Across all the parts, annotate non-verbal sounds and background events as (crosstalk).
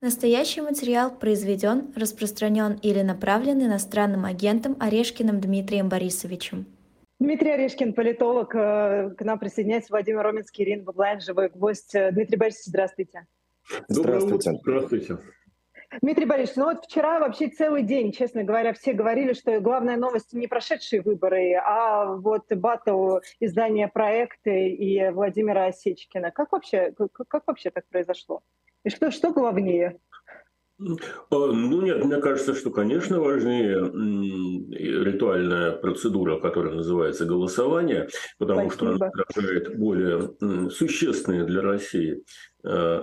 Настоящий материал произведен, распространен или направлен иностранным агентом Орешкиным Дмитрием Борисовичем. Дмитрий Орешкин, политолог. Э, к нам присоединяется Владимир Роменский, Ирина Баблайн, живой гвоздь. Э, Дмитрий Борисович, здравствуйте. Здравствуйте. Здравствуйте. Дмитрий Борисович, ну вот вчера вообще целый день, честно говоря, все говорили, что главная новость не прошедшие выборы, а вот батл издания проекта и Владимира Осечкина. Как вообще, как, как вообще так произошло? И что, что главнее? А, ну нет, мне кажется, что, конечно, важнее ритуальная процедура, которая называется голосование, потому Спасибо. что она отражает более существенные для России э,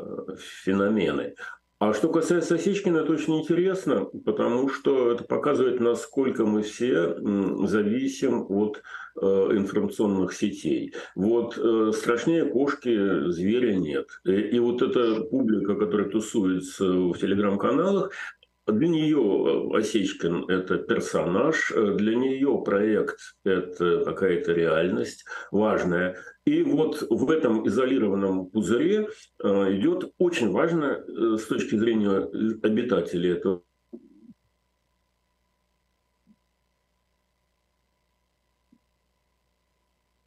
феномены. А что касается Осечкина, это очень интересно, потому что это показывает, насколько мы все зависим от э, информационных сетей. Вот э, страшнее кошки зверя нет. И, и вот эта публика, которая тусуется в телеграм-каналах, для нее э, Осечкин – это персонаж, э, для нее проект – это какая-то реальность важная. И вот в этом изолированном пузыре э, идет очень важно с точки зрения обитателей этого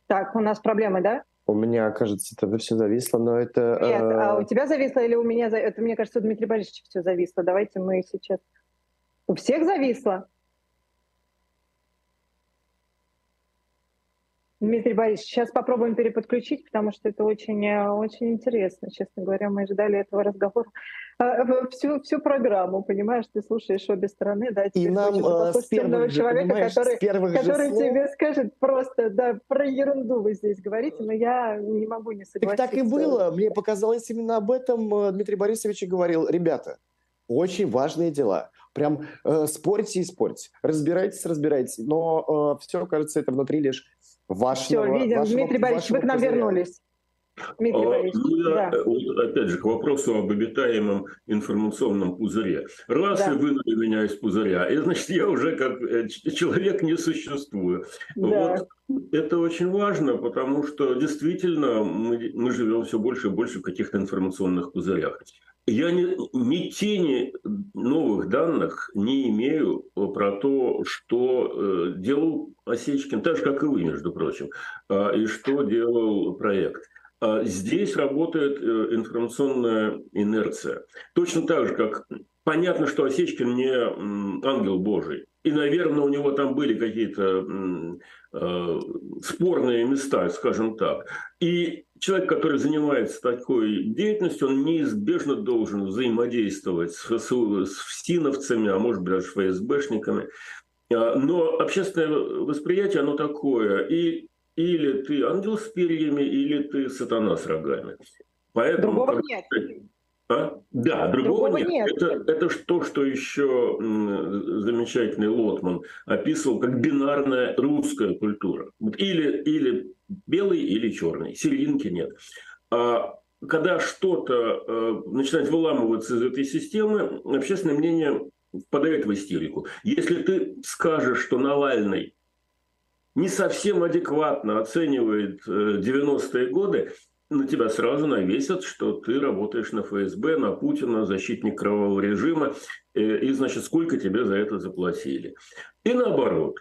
Так, у нас проблемы, да? У меня, кажется, это все зависло, но это... Нет, э... а у тебя зависло или у меня? Это, мне кажется, у Дмитрия Борисовича все зависло. Давайте мы сейчас... У всех зависло? Дмитрий Борисович, сейчас попробуем переподключить, потому что это очень, э, очень интересно. Честно говоря, мы ждали этого разговора э, всю, всю программу, понимаешь, ты слушаешь обе стороны, да, и нам э, с первых человека, который, который слов... тебе скажет просто, да, про ерунду вы здесь говорите, но я не могу не согласиться. Так, так и было, мне показалось именно об этом Дмитрий Борисович и говорил, ребята, очень важные дела. Прям э, спорьте и спорьте, разбирайтесь, разбирайтесь. Но э, все, кажется, это внутри лишь вашего... Все, видим, вашего, Дмитрий Борисович, вы к нам вернулись. Дмитрий а, Борисович, ну, я, да. вот, опять же, к вопросу об обитаемом информационном пузыре. Раз да. и вынули меня из пузыря, и, значит, я уже как э, человек не существую. Да. Вот это очень важно, потому что действительно мы, мы живем все больше и больше в каких-то информационных пузырях. Я ни, ни тени новых данных не имею про то, что э, делал Осечкин, так же, как и вы, между прочим, э, и что делал проект. А здесь работает э, информационная инерция. Точно так же, как понятно, что Осечкин не ангел Божий. И, наверное, у него там были какие-то э, спорные места, скажем так. И человек, который занимается такой деятельностью, он неизбежно должен взаимодействовать с, с, с ФСИНовцами, а может быть даже ФСБшниками. А, но общественное восприятие, оно такое. И или ты ангел с перьями, или ты сатана с рогами. Поэтому, другого нет. А? Да, другого, другого нет. нет. Это, это то, что еще замечательный Лотман описывал как бинарная русская культура. Или, или белый, или черный. Серединки нет. А когда что-то э, начинает выламываться из этой системы, общественное мнение впадает в истерику. Если ты скажешь, что Навальный не совсем адекватно оценивает 90-е э, годы, на тебя сразу навесят, что ты работаешь на ФСБ, на Путина, защитник кровавого режима, э, и, значит, сколько тебе за это заплатили. И наоборот.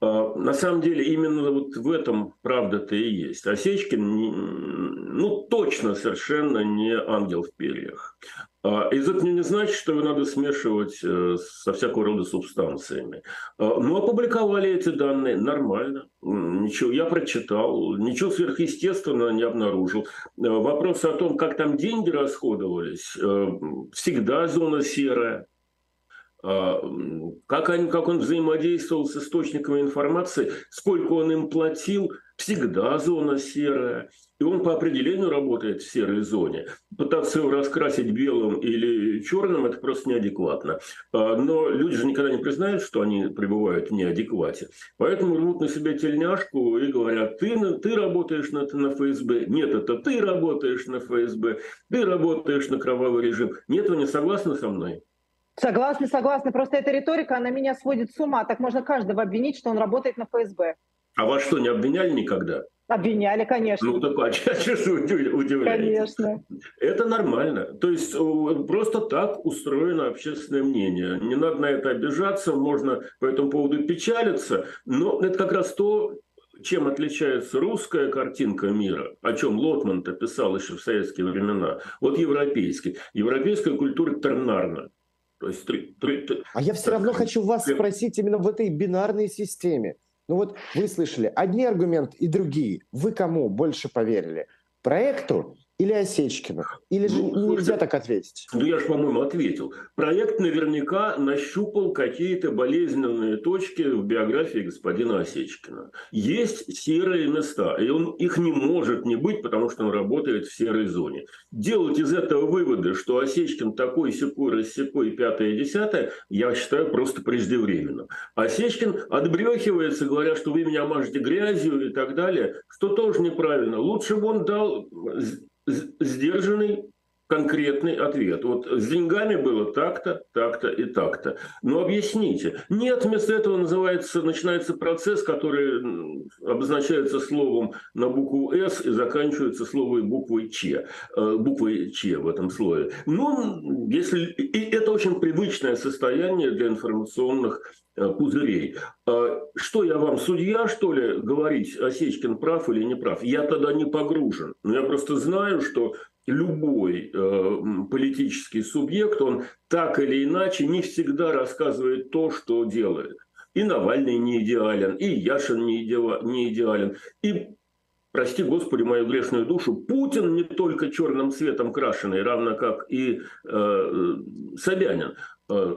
А, на самом деле именно вот в этом правда-то и есть. Осечкин, ну, точно совершенно не ангел в перьях. А, из этого не значит, что его надо смешивать э, со всякого рода субстанциями. А, ну, опубликовали эти данные нормально. Ничего, я прочитал, ничего сверхъестественного не обнаружил. Вопрос о том, как там деньги расходовались, э, всегда зона серая. А, как, они, как он взаимодействовал с источниками информации, сколько он им платил, всегда зона серая. И он по определению работает в серой зоне. Пытаться его раскрасить белым или черным – это просто неадекватно. А, но люди же никогда не признают, что они пребывают в неадеквате. Поэтому рвут на себя тельняшку и говорят, ты, ты работаешь на, на ФСБ. Нет, это ты работаешь на ФСБ. Ты работаешь на кровавый режим. Нет, вы не согласны со мной? Согласна, согласна. Просто эта риторика, она меня сводит с ума. Так можно каждого обвинить, что он работает на ФСБ. А вас что, не обвиняли никогда? Обвиняли, конечно. Ну, так а что удивляетесь? Конечно. Это нормально. То есть э, просто так устроено общественное мнение. Не надо на это обижаться, можно по этому поводу печалиться, но это как раз то, чем отличается русская картинка мира, о чем Лотман-то писал еще в советские времена, вот европейский. Европейская культура тернарна. То есть, три, три, а я все равно хочу вас спросить именно в этой бинарной системе. Ну вот вы слышали одни аргументы и другие. Вы кому больше поверили? Проекту или Осечкину? Или же ну, нельзя так ответить? Ну, я же, по-моему, ответил. Проект наверняка нащупал какие-то болезненные точки в биографии господина Осечкина. Есть серые места, и он их не может не быть, потому что он работает в серой зоне. Делать из этого выводы, что Осечкин такой, секой, рассекой, пятое, десятое, я считаю просто преждевременно. Осечкин отбрехивается, говоря, что вы меня мажете грязью и так далее, что тоже неправильно. Лучше бы он дал сдержанный конкретный ответ. Вот с деньгами было так-то, так-то и так-то. Но объясните. Нет, вместо этого называется, начинается процесс, который обозначается словом на букву «С» и заканчивается словом буквой «Ч», э, буквой «Ч» в этом слове. Ну, если... И это очень привычное состояние для информационных э, пузырей. А что я вам, судья, что ли, говорить, Осечкин прав или не прав? Я тогда не погружен. Но я просто знаю, что любой э, политический субъект, он так или иначе не всегда рассказывает то, что делает. И Навальный не идеален, и Яшин не, иде, не идеален, и прости Господи мою грешную душу, Путин не только черным цветом крашеный, равно как и э, Собянин. Э,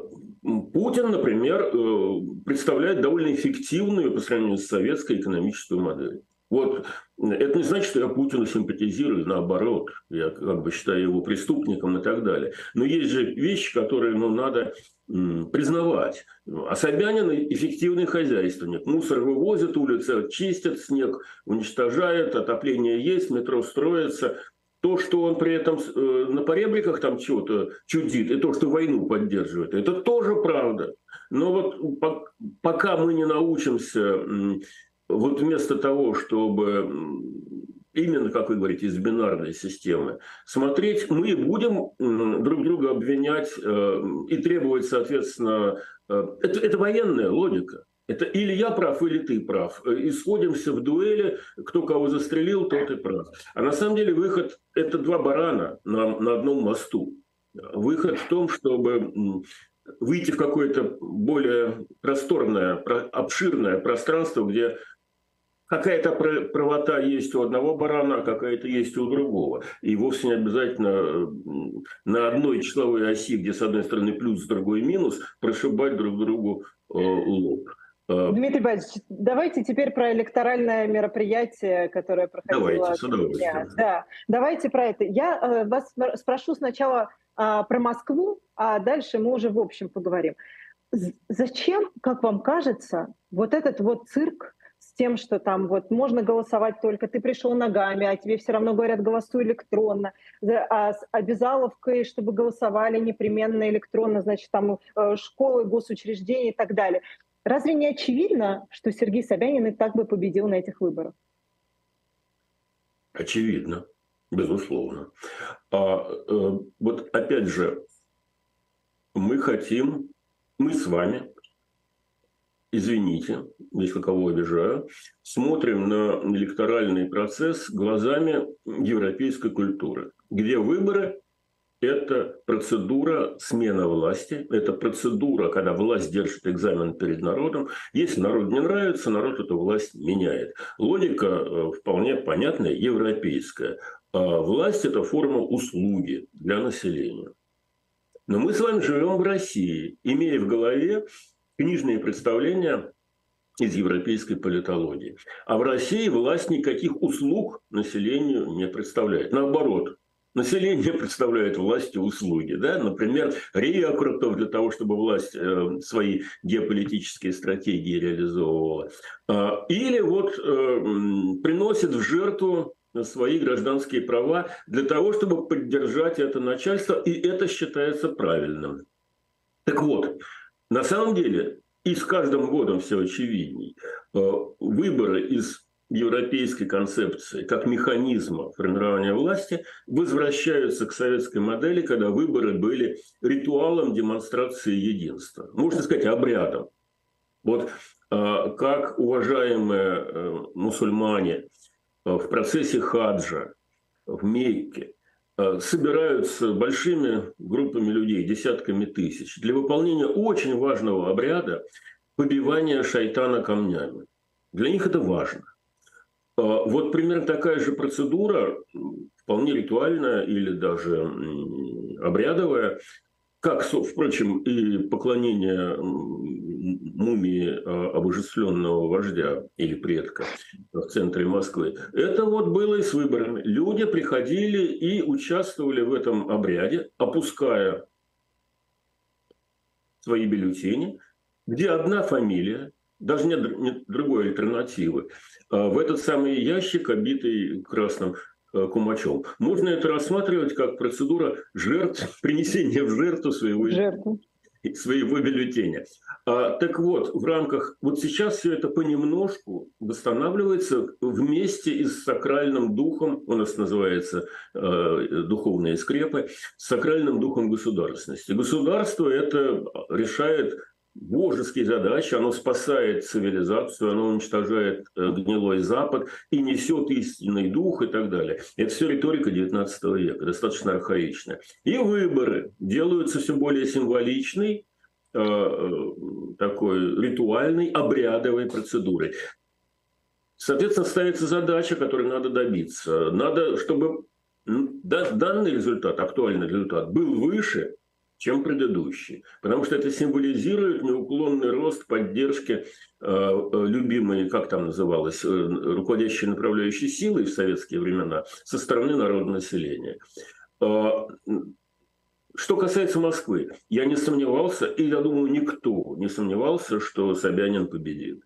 Путин, например, э, представляет довольно эффективную по сравнению с советской экономическую модель. Вот это не значит, что я Путину симпатизирую, наоборот, я как бы считаю его преступником и так далее. Но есть же вещи, которые ну, надо признавать. А Собянин эффективный хозяйственник. Мусор вывозит, улицы чистят, снег уничтожает, отопление есть, метро строится. То, что он при этом э, на поребриках там чего-то чудит, и то, что войну поддерживает, это тоже правда. Но вот пока мы не научимся вот вместо того, чтобы именно, как вы говорите, из бинарной системы, смотреть, мы будем друг друга обвинять э, и требовать, соответственно, э, это, это военная логика. Это или я прав, или ты прав. Э, исходимся в дуэли, кто кого застрелил, тот и прав. А на самом деле выход – это два барана на, на одном мосту. Выход в том, чтобы выйти в какое-то более просторное, обширное пространство, где какая-то правота есть у одного барана, а какая-то есть у другого. И вовсе не обязательно на одной числовой оси, где с одной стороны плюс, с другой минус, прошибать друг другу э, лоб. Э, Дмитрий Борисович, давайте теперь про электоральное мероприятие, которое проходило. Давайте, с. Да, давайте про это. Я э, вас спрошу сначала а, про Москву, а дальше мы уже в общем поговорим. Зачем, как вам кажется, вот этот вот цирк тем, что там вот можно голосовать только ты пришел ногами, а тебе все равно говорят голосуй электронно, а с обязаловкой, чтобы голосовали непременно электронно, значит там э, школы, госучреждения и так далее. Разве не очевидно, что Сергей Собянин и так бы победил на этих выборах? Очевидно, безусловно. А, э, вот опять же, мы хотим, мы с вами извините, если кого обижаю, смотрим на электоральный процесс глазами европейской культуры, где выборы – это процедура смены власти, это процедура, когда власть держит экзамен перед народом. Если народ не нравится, народ эту власть меняет. Логика э, вполне понятная, европейская. А власть – это форма услуги для населения. Но мы с вами живем в России, имея в голове книжные представления из европейской политологии. А в России власть никаких услуг населению не представляет. Наоборот, население (laughs) представляет власти услуги. Да? Например, рекрутов для того, чтобы власть э, свои геополитические стратегии реализовывала. Э, или вот э, приносит в жертву свои гражданские права для того, чтобы поддержать это начальство, и это считается правильным. Так вот, на самом деле, и с каждым годом все очевидней, э, выборы из европейской концепции, как механизма формирования власти, возвращаются к советской модели, когда выборы были ритуалом демонстрации единства. Можно сказать, обрядом. Вот а, как уважаемые э, мусульмане э, в процессе хаджа в Мекке э, собираются большими группами людей, десятками тысяч, для выполнения очень важного обряда побивания шайтана камнями. Для них это важно. А, вот примерно такая же процедура, вполне ритуальная или даже обрядовая, как, впрочем, и поклонение мумии а, обожествленного вождя или предка в центре Москвы, это вот было и с выборами. Люди приходили и участвовали в этом обряде, опуская свои бюллетени, где одна фамилия, даже нет, нет другой альтернативы, а, в этот самый ящик, обитый красным э, кумачом. Можно это рассматривать как процедура жертв, (laughs) принесения в жертву своего, жертву. своего бюллетеня. А, так вот, в рамках, вот сейчас все это понемножку восстанавливается вместе и с сакральным духом, у нас называется э, духовные скрепы, с сакральным духом государственности. Государство это решает божеские задачи, оно спасает цивилизацию, оно уничтожает э, гнилой Запад и несет истинный дух и так далее. Это все риторика 19 века, достаточно архаичная. И выборы делаются все более символичной, э, э, такой ритуальной, обрядовой процедурой. Соответственно, ставится задача, которой надо добиться. Надо, чтобы данный результат, актуальный результат, был выше чем предыдущий. Потому что это символизирует неуклонный рост поддержки э, э любимой, как там называлось, э, руководящей направляющей силой в советские времена со стороны народного населения. Э, что касается Москвы, я не сомневался, и я думаю, никто не сомневался, что Собянин победит.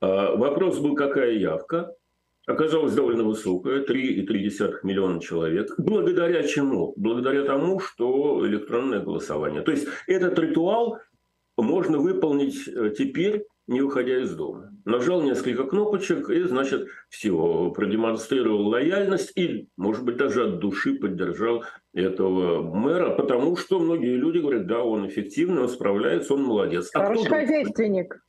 Э, вопрос был, какая явка оказалась довольно высокая, 3,3 миллиона человек. Благодаря чему? Благодаря тому, что электронное голосование. То есть этот ритуал можно выполнить э, теперь, не выходя из дома. Нажал несколько кнопочек и, значит, все, продемонстрировал лояльность и, может быть, даже от души поддержал этого мэра, потому что многие люди говорят, да, он эффективный, он справляется, он молодец. А Хороший хозяйственник.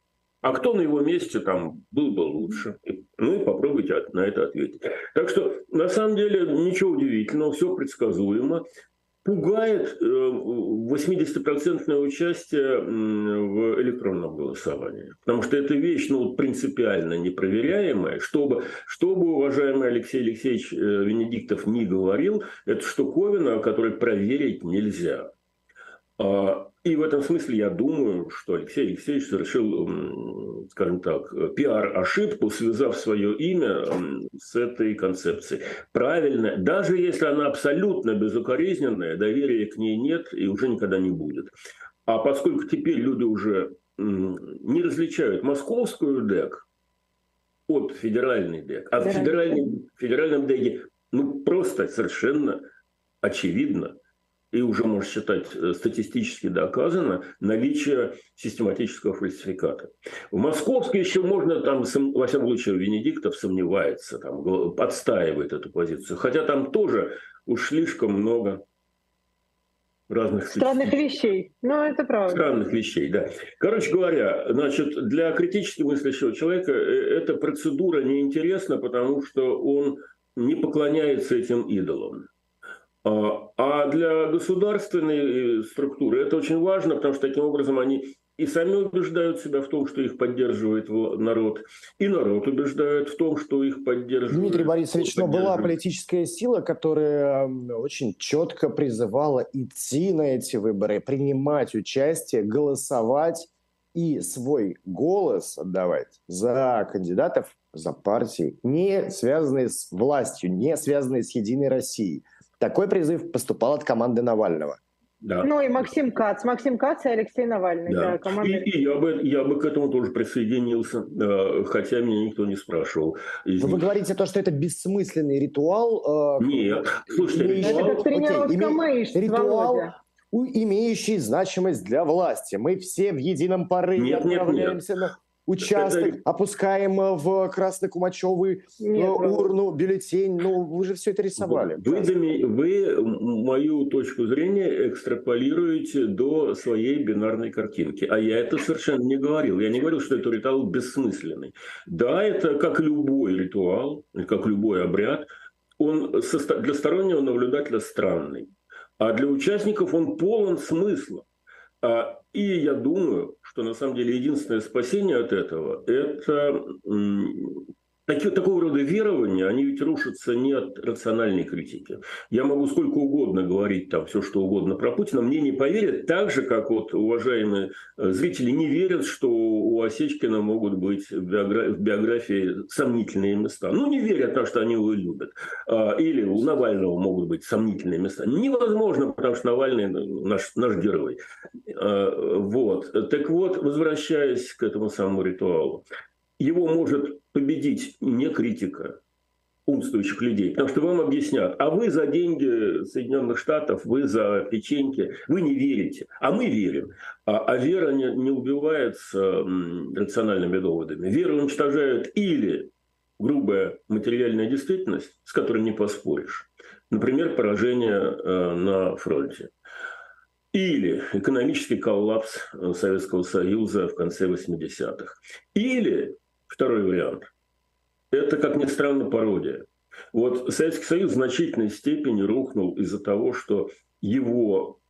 А кто на его месте там был бы лучше? Ну и попробуйте на это ответить. Так что, на самом деле, ничего удивительного, все предсказуемо. Пугает 80% э, участие в электронном голосовании. Потому что это вещь ну, принципиально непроверяемая. Чтобы, чтобы уважаемый Алексей Алексеевич э, Венедиктов не говорил, это штуковина, которую проверить нельзя. А, и в этом смысле я думаю, что Алексей Алексеевич совершил, скажем так, пиар-ошибку, связав свое имя с этой концепцией. Правильно, даже если она абсолютно безукоризненная, доверия к ней нет и уже никогда не будет. А поскольку теперь люди уже не различают московскую ДЭК от федеральной ДЭК, а в федеральном, федеральном ДЭКе ну, просто совершенно очевидно – и уже можно считать э, статистически доказано наличие систематического фальсификата. В Московской еще можно, там, во всяком случае, Венедиктов сомневается, там, подстаивает эту позицию. Хотя там тоже уж слишком много разных странных вещей. Ну, это правда. Странных вещей, да. Короче говоря, значит, для критически мыслящего человека э, эта процедура неинтересна, потому что он не поклоняется этим идолам. А, а для государственной э, структуры это очень важно, потому что таким образом они и сами убеждают себя в том, что их поддерживает народ, и народ убеждает в том, что их поддерживает. Дмитрий Борисович, но была политическая сила, которая очень четко призывала идти на эти выборы, принимать участие, голосовать и свой голос отдавать за кандидатов, за партии, не связанные с властью, не связанные с Единой Россией. Такой призыв поступал от команды Навального. Да. Ну и Максим Кац. Максим Кац и Алексей Навальный. Да. Да, команда... и, и я, бы, я бы к этому тоже присоединился, хотя меня никто не не Из Вы говорите то, что это бессмысленный ритуал? Э, Нет. Слушайте, имеющий... ритуал... Это Окей, име... ритуал, имеющий значимость для власти. Мы все в едином порыве нет, нет, нет. Участок, это... (laughs) опускаем в красно-кумачевый Нет, урну, бюллетень. Ну, вы же все это рисовали. Вы, вы, вы мою точку зрения экстраполируете до своей бинарной картинки. А я это совершенно не говорил. Я не говорил, что это ритуал бессмысленный. Да, это как любой ритуал, как любой обряд, он для стороннего наблюдателя странный. А для участников он полон смысла. А, и я думаю, что на самом деле единственное спасение от этого – это Такие, такого рода верования, они ведь рушатся не от рациональной критики. Я могу сколько угодно говорить там все, что угодно про Путина, мне не поверят, так же, как вот уважаемые э, зрители не верят, что у Осечкина могут быть в биографии сомнительные места. Ну, не верят, потому что они его любят. А, или у Навального могут быть сомнительные места. Невозможно, потому что Навальный наш, наш герой. А, вот. Так вот, возвращаясь к этому самому ритуалу его может победить не критика умствующих людей, потому что вам объяснят, а вы за деньги Соединенных Штатов, вы за печеньки, вы не верите, а мы верим. А, а вера не, не убивается рациональными доводами. Вера уничтожает или грубая материальная действительность, с которой не поспоришь, например, поражение э, на фронте, или экономический коллапс э, Советского Союза в конце 80-х, или Второй вариант. Это, как ни странно, пародия. Вот Советский Союз в значительной степени рухнул из-за того, что его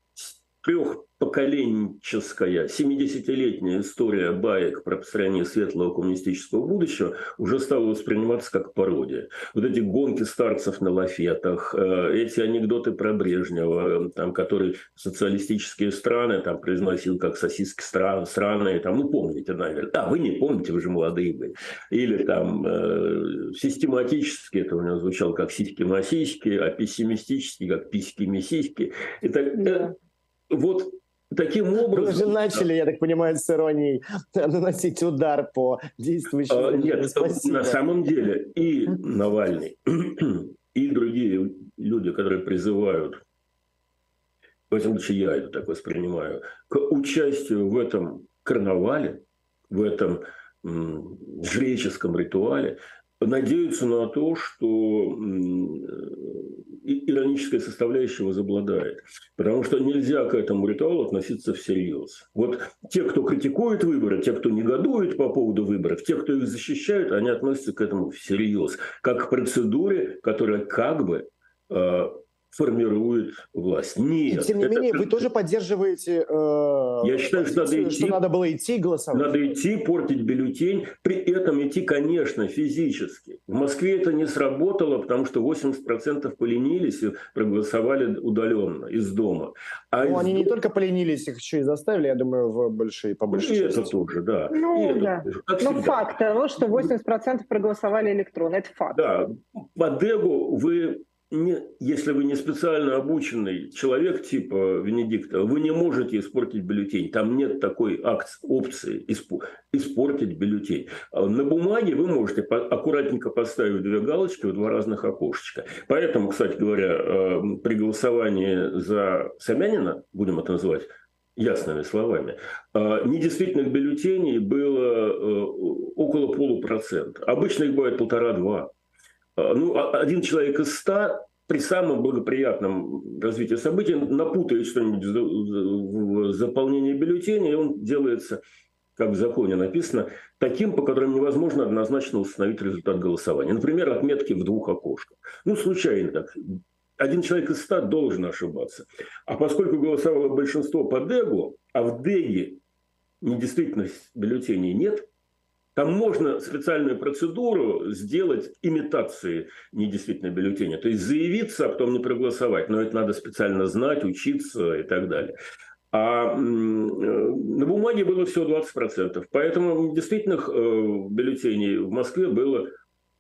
трех поколенческая, 70-летняя история баек про построение светлого коммунистического будущего уже стала восприниматься как пародия. Вот эти гонки старцев на лафетах, э, эти анекдоты про Брежнева, там, который социалистические страны там, произносил как сосиски стран, страны, там, ну помните, наверное. Да, вы не помните, вы же молодые были. Или там э, систематически, это у него звучало как сиськи-масиськи, а пессимистически как письки-месиськи. Это, да. Вот Таким образом... Вы же начали, я так понимаю, с иронией (laughs) наносить удар по действующему... А, нет, Спасибо. на самом деле и Навальный, (clears throat) и другие люди, которые призывают, в этом случае я это так воспринимаю, к участию в этом карнавале, в этом жреческом ритуале, надеются на то, что ироническая составляющая возобладает. Потому что нельзя к этому ритуалу относиться всерьез. Вот те, кто критикует выборы, те, кто негодует по поводу выборов, те, кто их защищают, они относятся к этому всерьез. Как к процедуре, которая как бы э, формирует власть. Нет. И, тем не это... менее, вы тоже поддерживаете э, Я считаю, что надо идти, что надо было идти голосовать. Надо идти, портить бюллетень, при этом идти, конечно, физически. В Москве это не сработало, потому что 80% поленились и проголосовали удаленно, из дома. А ну, из они дома... не только поленились, их еще и заставили, я думаю, в большие, по большей и это тоже, да. Ну, да. Тоже, ну факт того, что 80% проголосовали электронно, это факт. Да, по Дегу вы не, если вы не специально обученный человек типа Венедикта, вы не можете испортить бюллетень. Там нет такой акции, опции испортить бюллетень. А на бумаге вы можете аккуратненько поставить две галочки в два разных окошечка. Поэтому, кстати говоря, э, при голосовании за Собянина, будем это называть, ясными словами, э, недействительных бюллетеней было э, около полупроцента. Обычно их бывает полтора-два. А, ну, а, один человек из ста при самом благоприятном развитии событий напутает что-нибудь в заполнении бюллетеня, и он делается, как в законе написано, таким, по которым невозможно однозначно установить результат голосования. Например, отметки в двух окошках. Ну, случайно так. Один человек из ста должен ошибаться. А поскольку голосовало большинство по ДЭГу, а в ДЭГе недействительность бюллетеней нет – там можно специальную процедуру сделать имитации недействительного бюллетеня. То есть заявиться, а потом не проголосовать. Но это надо специально знать, учиться и так далее. А на бумаге было всего 20%. Поэтому действительно э, бюллетеней в Москве было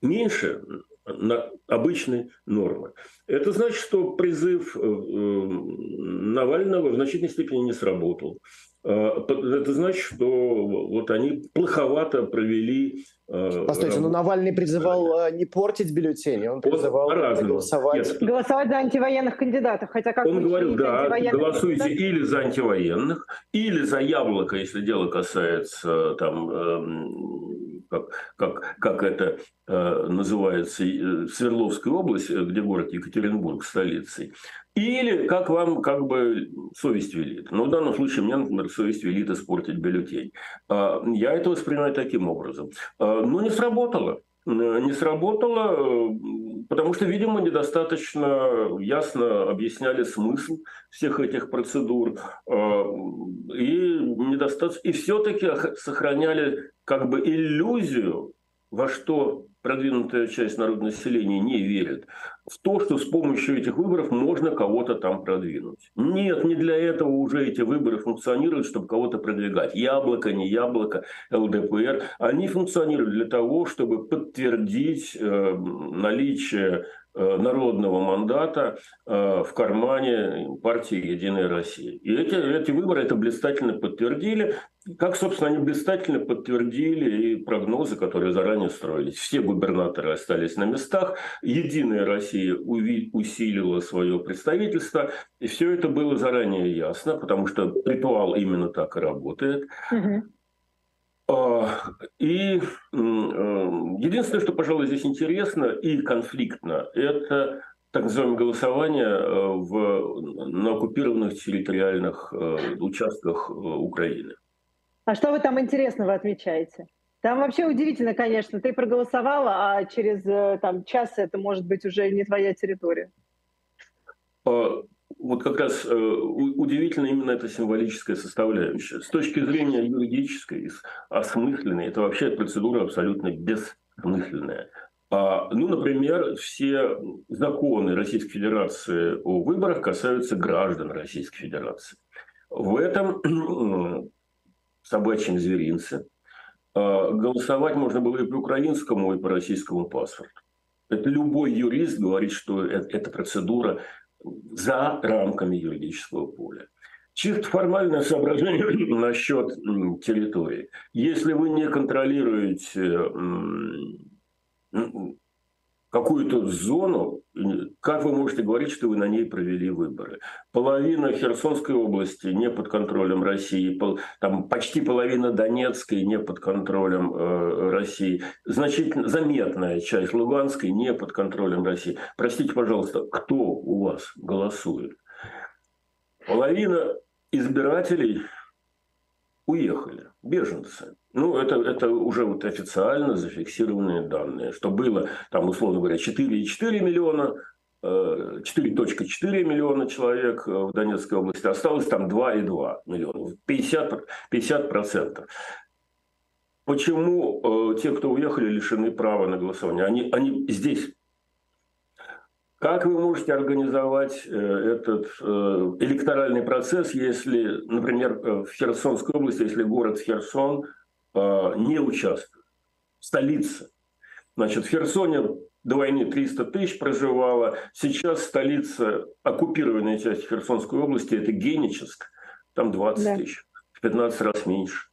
меньше, на обычной нормы. Это значит, что призыв Навального в значительной степени не сработал. Это значит, что вот они плоховато провели Э, Постойте, но Навальный призывал э, не портить бюллетени, он призывал голосовать. Нет. голосовать за антивоенных кандидатов. Хотя как он говорил, да, голосуйте кандидатов? или за антивоенных, или за яблоко, если дело касается там, эм, как, как, как это э, называется, Свердловской области, где город Екатеринбург столицей. Или как вам как бы совесть велит. Ну, в данном случае мне, например, совесть велит испортить бюллетень. А, я это воспринимаю таким образом. А, но не сработало. Не сработало, э, потому что, видимо, недостаточно ясно объясняли смысл всех этих процедур. Э, и, недостаточно, и все-таки сохраняли как бы иллюзию, во что продвинутая часть народного населения не верит в то, что с помощью этих выборов можно кого-то там продвинуть. Нет, не для этого уже эти выборы функционируют, чтобы кого-то продвигать. Яблоко, не яблоко, ЛДПР. Они функционируют для того, чтобы подтвердить э, наличие народного мандата э, в кармане партии «Единая Россия». И эти, эти выборы это блистательно подтвердили, как, собственно, они блистательно подтвердили и прогнозы, которые заранее строились. Все губернаторы остались на местах, «Единая Россия» усилила свое представительство, и все это было заранее ясно, потому что ритуал именно так и работает. Угу. И э, единственное, что, пожалуй, здесь интересно и конфликтно, это так называемое голосование э, в, на оккупированных территориальных э, участках Украины. А что вы там интересного отмечаете? Там вообще удивительно, конечно. Ты проголосовала, а через там, час это может быть уже не твоя территория. Вот как раз э, удивительно именно эта символическая составляющая. С точки зрения юридической, осмысленной, это вообще процедура абсолютно бессмысленная. А, ну, например, все законы Российской Федерации о выборах касаются граждан Российской Федерации. В этом собачьем зверинце а, голосовать можно было и по украинскому, и по российскому паспорту. Это любой юрист говорит, что эта процедура за рамками юридического поля. Чисто формальное соображение (clears throat) насчет территории. Если вы не контролируете какую-то зону, как вы можете говорить, что вы на ней провели выборы? Половина Херсонской области не под контролем России, там почти половина Донецкой не под контролем э, России, значительно заметная часть Луганской не под контролем России. Простите, пожалуйста, кто у вас голосует? Половина избирателей уехали, беженцы. Ну, это, это уже вот официально зафиксированные данные, что было, там, условно говоря, 4,4 миллиона 4,4 э, миллиона человек э, в Донецкой области, осталось там 2,2 миллиона, 50%. 50%. Почему э, те, кто уехали, лишены права на голосование? Они, они здесь. Как вы можете организовать э, этот э, электоральный процесс, если, например, э, в Херсонской области, если город Херсон не участвует, столица? Значит, в Херсоне до войны 300 тысяч проживало. Сейчас столица, оккупированная часть Херсонской области, это Геническ, там 20 да. тысяч, в 15 раз меньше.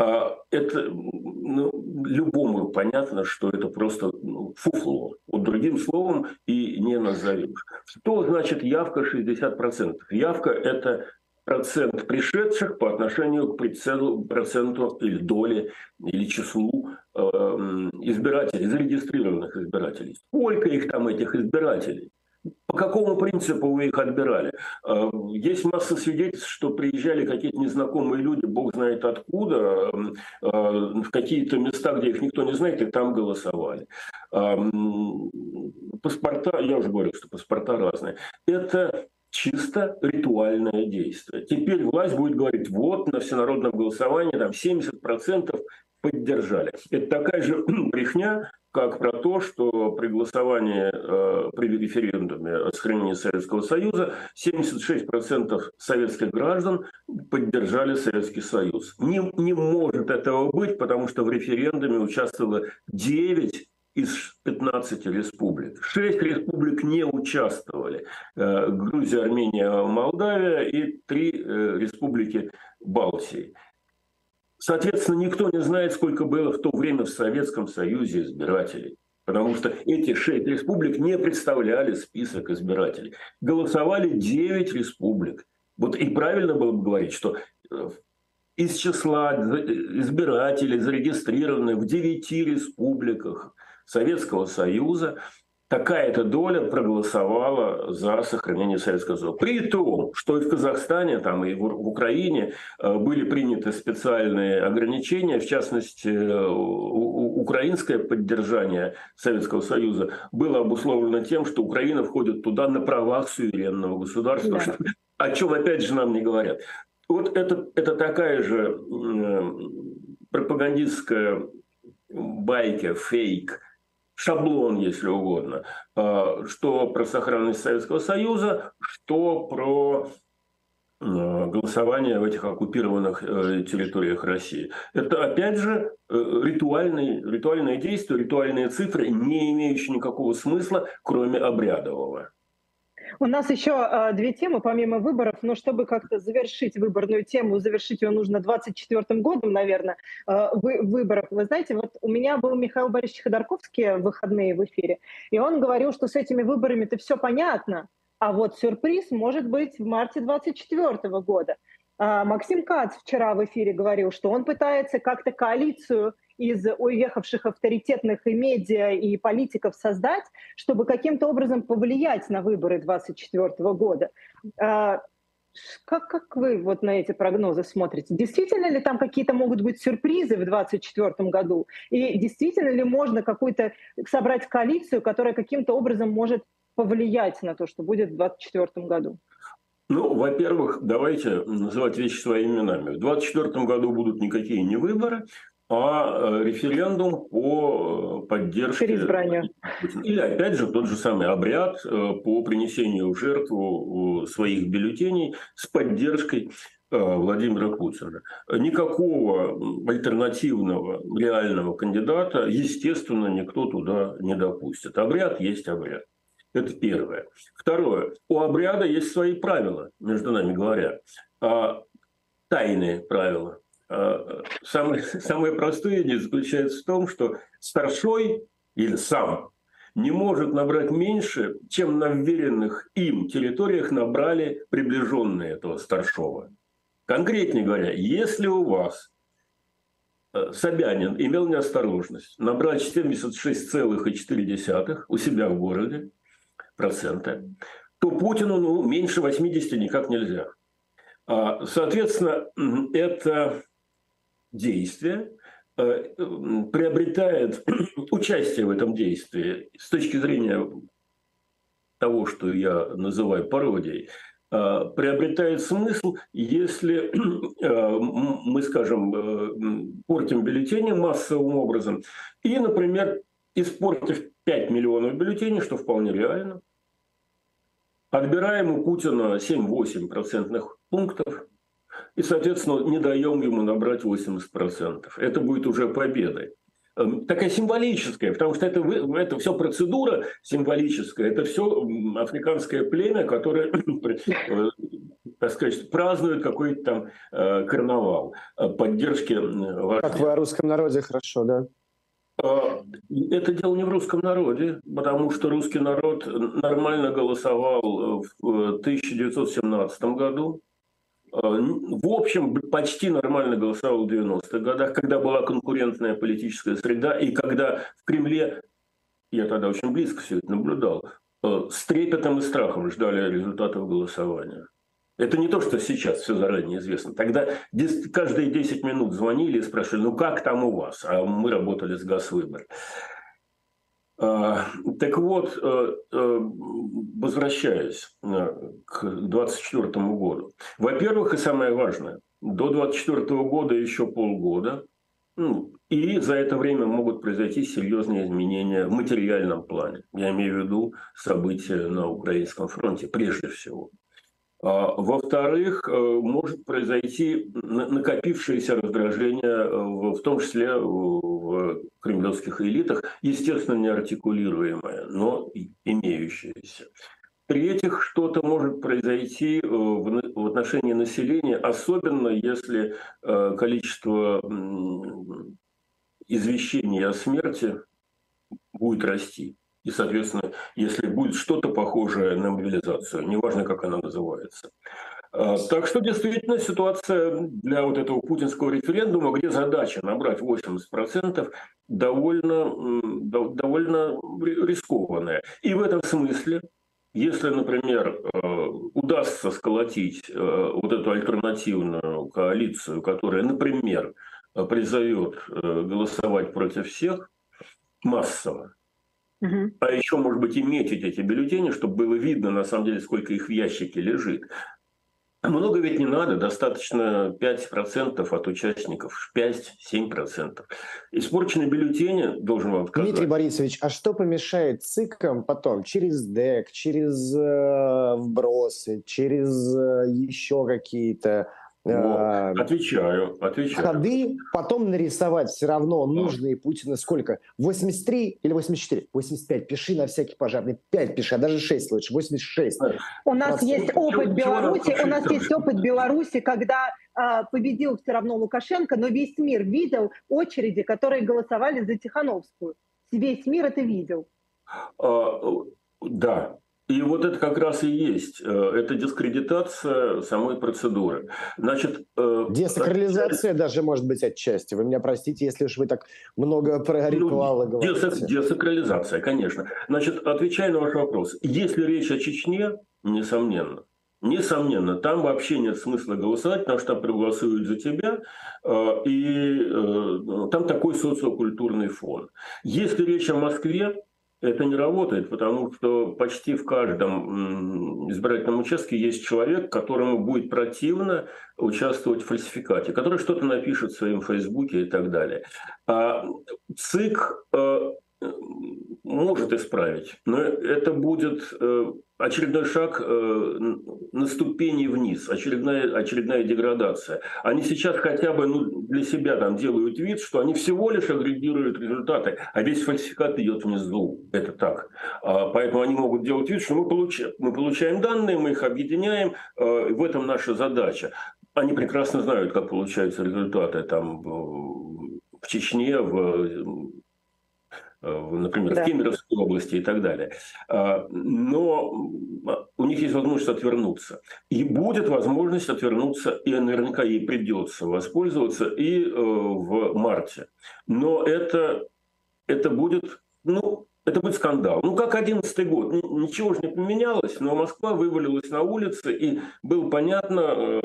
А это ну, любому понятно, что это просто ну, фуфло. Вот другим словом и не назовешь. Что значит явка 60%? Явка – это процент пришедших по отношению к прицелу, проценту или доле, или числу э, избирателей, зарегистрированных избирателей. Сколько их там, этих избирателей? По какому принципу вы их отбирали? Э, есть масса свидетельств, что приезжали какие-то незнакомые люди, бог знает откуда, э, в какие-то места, где их никто не знает, и там голосовали. Паспорта, я уже говорил, что паспорта разные. Это чисто ритуальное действие. Теперь власть будет говорить, вот на всенародном голосовании там 70% поддержали. Это такая же (clears throat) брехня, как про то, что при голосовании э, при референдуме о сохранении Советского Союза 76% советских граждан поддержали Советский Союз. Не, не может этого быть, потому что в референдуме участвовало 9 из 15 республик. Шесть республик не участвовали. Э, Грузия, Армения, Молдавия и три э, республики Балтии. Соответственно, никто не знает, сколько было в то время в Советском Союзе избирателей. Потому что эти шесть республик не представляли список избирателей. Голосовали 9 республик. Вот и правильно было бы говорить, что э, из числа избирателей, зарегистрированных в девяти республиках Советского Союза, такая-то доля проголосовала за сохранение Советского Союза. При том, что и в Казахстане, там, и в Украине э, были приняты специальные ограничения, в частности, э, украинское поддержание Советского Союза было обусловлено тем, что Украина входит туда на правах суверенного государства, да. о чем опять же нам не говорят. Вот это, это такая же э, пропагандистская байка, фейк, шаблон, если угодно, э, что про сохранность Советского Союза, что про э, голосование в этих оккупированных э, территориях России. Это, опять же, ритуальные, ритуальные действия, ритуальные цифры, не имеющие никакого смысла, кроме обрядового. У нас еще э, две темы, помимо выборов, но чтобы как-то завершить выборную тему, завершить ее нужно 24 годом, наверное, э, вы, выборов. Вы знаете, вот у меня был Михаил Борисович Ходорковский в выходные в эфире, и он говорил, что с этими выборами-то все понятно, а вот сюрприз может быть в марте 24 года. Э, Максим Кац вчера в эфире говорил, что он пытается как-то коалицию из уехавших авторитетных и медиа, и политиков создать, чтобы каким-то образом повлиять на выборы 2024 года. А, как, как вы вот на эти прогнозы смотрите? Действительно ли там какие-то могут быть сюрпризы в 2024 году? И действительно ли можно какую-то собрать коалицию, которая каким-то образом может повлиять на то, что будет в 2024 году? Ну, во-первых, давайте называть вещи своими именами. В 2024 году будут никакие не выборы, а э, референдум по э, поддержке... Переизбранию. Или, опять же, тот же самый обряд э, по принесению в жертву своих бюллетеней с поддержкой Владимира Путина. Никакого альтернативного реального кандидата, естественно, никто туда не допустит. Обряд есть обряд. Это первое. Второе. У обряда есть свои правила, между нами говоря. А, тайные правила. А, самое, (laughs) самое простое не заключается в том, что старшой или сам не может набрать меньше, чем на вверенных им территориях набрали приближенные этого старшего. Конкретнее говоря, если у вас э, Собянин имел неосторожность набрать 76,4 у себя в городе процента, то Путину ну, меньше 80 никак нельзя. А, соответственно, это действие э, приобретает (clears throat) участие в этом действии. С точки зрения того, что я называю пародией, э, приобретает смысл, если (clears throat) э, мы, скажем, портим бюллетени массовым образом и, например, испортив 5 миллионов бюллетеней, что вполне реально, отбираем у Путина 7-8 процентных пунктов, и, соответственно, не даем ему набрать 80%. Это будет уже победой. Эм, такая символическая, потому что это, это все процедура символическая, это все африканское племя, которое, (clears throat) э, так сказать, празднует какой-то там э, карнавал э, поддержки вождя. Как вы о русском народе хорошо, да? Это дело не в русском народе, потому что русский народ нормально голосовал в 1917 году, в общем, почти нормально голосовал в 90-х годах, когда была конкурентная политическая среда, и когда в Кремле, я тогда очень близко все это наблюдал, э, с трепетом и страхом ждали результатов голосования. Это не то, что сейчас все заранее известно. Тогда каждые 10 минут звонили и спрашивали, ну как там у вас? А мы работали с Газвыбор. А, так вот, э, э, возвращаясь э, к 2024 году. Во-первых, и самое важное, до 2024 года еще полгода, ну, и за это время могут произойти серьезные изменения в материальном плане. Я имею в виду события на Украинском фронте прежде всего. А, во-вторых, э, может произойти накопившееся раздражение, э, в том числе в кремлевских элитах, естественно, не артикулируемое, но имеющееся. В-третьих, что-то может произойти э, в отношении населения, особенно если количество извещений о смерти будет расти. И, соответственно, если будет что-то похожее на мобилизацию, неважно, как она называется. А, так что действительно ситуация для вот этого путинского референдума, где задача набрать 80%, довольно, довольно рискованная. И в этом смысле, если, например, э, удастся сколотить э, вот эту альтернативную коалицию, которая, например, призовет э, голосовать против всех массово, Угу. А еще, может быть, и метить эти бюллетени, чтобы было видно, на самом деле, сколько их в ящике лежит. Много ведь не надо, достаточно 5% от участников, 5-7%. Испорченные бюллетени, должен вам сказать. Дмитрий Борисович, а что помешает ЦИКам потом через ДЭК, через э, вбросы, через э, еще какие-то вот. Отвечаю, отвечаю. Ходы потом нарисовать все равно нужные Путина сколько? 83 или 84? 85. Пиши на всякий пожарный. 5 пиши, а даже 6 лучше. 86. У нас есть опыт Беларуси, у нас есть опыт Беларуси, когда а, победил все равно Лукашенко, но весь мир видел очереди, которые голосовали за Тихановскую. Весь мир это видел. А, да, и вот это как раз и есть. Э, это дискредитация самой процедуры. Значит, э, Десакрализация даже может быть отчасти. Вы меня простите, если уж вы так много про ну, ритуалы ну, говорите. Десакрализация, конечно. Значит, отвечая на ваш вопрос. Если речь о Чечне, несомненно, Несомненно, там вообще нет смысла голосовать, потому что там проголосуют за тебя, э, и там такой социокультурный фон. Если речь о Москве, это не работает, потому что почти в каждом избирательном участке есть человек, которому будет противно участвовать в фальсификате, который что-то напишет в своем фейсбуке и так далее. А ЦИК э, может исправить, но это будет э, очередной шаг э, на ступени вниз, очередная, очередная деградация. Они сейчас хотя бы ну, для себя там делают вид, что они всего лишь агрегируют результаты, а весь фальсификат идет внизу. Это так. А, поэтому они могут делать вид, что мы получаем, мы получаем данные, мы их объединяем, э, в этом наша задача. Они прекрасно знают, как получаются результаты там в Чечне, в например, да. в Кемеровской области и так далее. А, но у них есть возможность отвернуться. И будет возможность отвернуться, и наверняка ей придется воспользоваться и э, в марте. Но это, это будет, ну, это будет скандал. Ну, как 11 год. Ничего же не поменялось, но Москва вывалилась на улицы, и было понятно, э,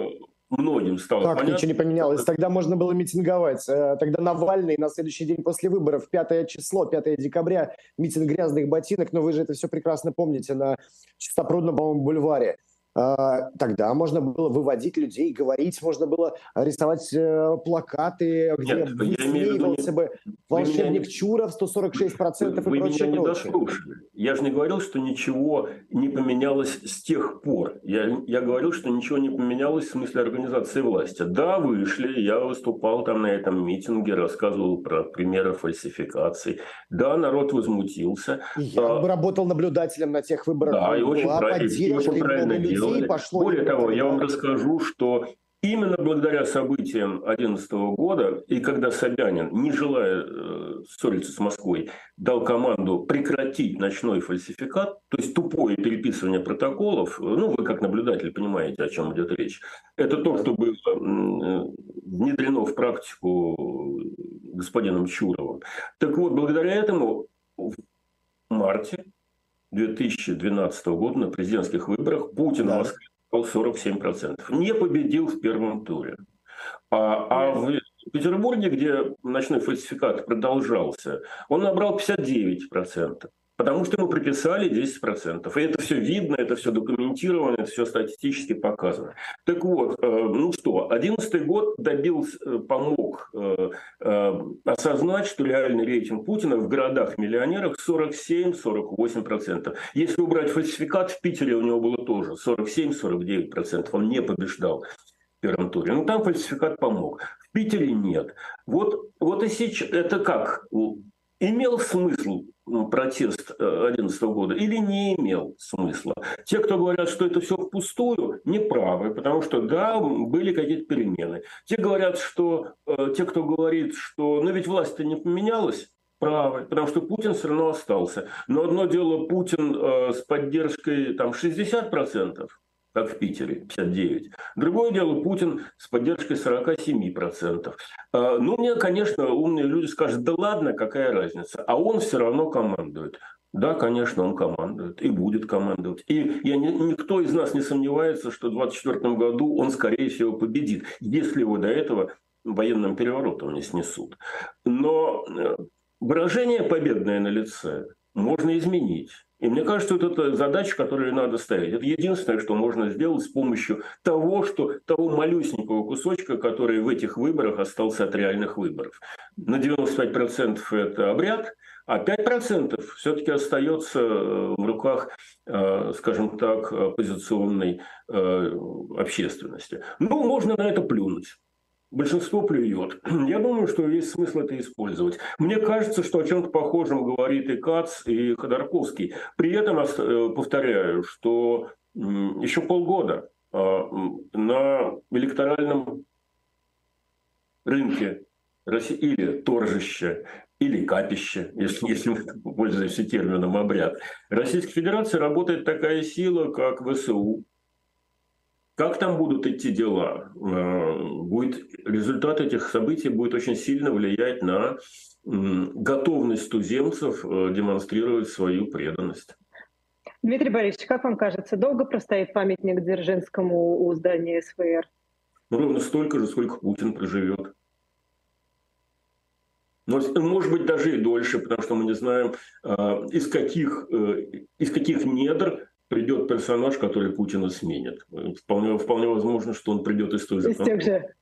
многим стало как понятно. ничего не поменялось? Тогда можно было митинговать. Э, тогда Навальный на следующий день после выборов, 5 число, 5 декабря, митинг грязных ботинок, но вы же это все прекрасно помните на Чистопрудном, по-моему, бульваре. А, тогда можно было выводить людей, говорить, можно было рисовать э, плакаты, где Нет, высмеивался бы волшебник меня... Чуров 146% вы и прочее. Меня не дослушали. Я же не говорил, что ничего не поменялось с тех пор. Я, я говорил, что ничего не поменялось в смысле организации власти. Да, вышли, я выступал там на этом митинге, рассказывал про примеры фальсификаций. Да, народ возмутился. Я а, работал наблюдателем на тех выборах. Да, и очень, прав... и очень правильно делал сделали. Пошло Более того, я вам расскажу, что Именно благодаря событиям 2011 года, и когда Собянин, не желая э, ссориться с Москвой, дал команду прекратить ночной фальсификат, то есть тупое переписывание протоколов, ну, вы как наблюдатель понимаете, о чем идет речь, это то, что было э, внедрено в практику господином Чуровым. Так вот, благодаря этому в марте 2012 года на президентских выборах Путин да. в Москве 47%. Не победил в первом туре. А, а в Петербурге, где ночной фальсификат продолжался, он набрал 59%. Потому что ему приписали 10%. И это все видно, это все документировано, это все статистически показано. Так вот, э, ну что, 2011 год добился, э, помог э, осознать, что реальный рейтинг Путина в городах-миллионерах 47-48%. Если убрать фальсификат, в Питере у него было тоже 47-49%. Он не побеждал первом туре. Но там фальсификат помог. В Питере нет. Вот, вот и сейчас, это как? Имел смысл протест 2011 э, года или не имел смысла. Те, кто говорят, что это все впустую, неправы, потому что да, были какие-то перемены. Те говорят, что э, те, кто говорит, что ну ведь власть-то не поменялась, правы, потому что Путин все равно остался. Но одно дело Путин э, с поддержкой там 60%, как в Питере, 59. Другое дело, Путин с поддержкой 47%. А, ну, мне, конечно, умные люди скажут, да ладно, какая разница, а он все равно командует. Да, конечно, он командует и будет командовать. И я никто из нас не сомневается, что в 2024 году он, скорее всего, победит, если его до этого военным переворотом не снесут. Но э, выражение победное на лице можно изменить. И мне кажется, вот это задача, которую надо ставить. Это единственное, что можно сделать с помощью того, что, того малюсенького кусочка, который в этих выборах остался от реальных выборов. На 95% это обряд, а 5% все-таки остается э, в руках, э, скажем так, оппозиционной э, общественности. Ну, можно на это плюнуть большинство плюет. (clears throat) Я думаю, что есть смысл это использовать. Мне кажется, что о чем-то похожем говорит и Кац, и Ходорковский. При этом, э, повторяю, что еще полгода а, на электоральном рынке или торжище, или капище, если, если мы пользуемся термином обряд. Российской Федерации работает такая сила, как ВСУ, как там будут идти дела? Э, будет, результат этих событий будет очень сильно влиять на готовность туземцев э, демонстрировать свою преданность. Дмитрий Борисович, как вам кажется, долго простоит памятник Дзержинскому у здания СВР? Ну, ровно столько же, сколько Путин проживет. Но, может быть, даже и дольше, потому что мы не знаем, э, из каких, из каких недр придет персонаж, который Путина сменит. Вполне, вполне возможно, что он придет из той же... Из тех (laughs) же.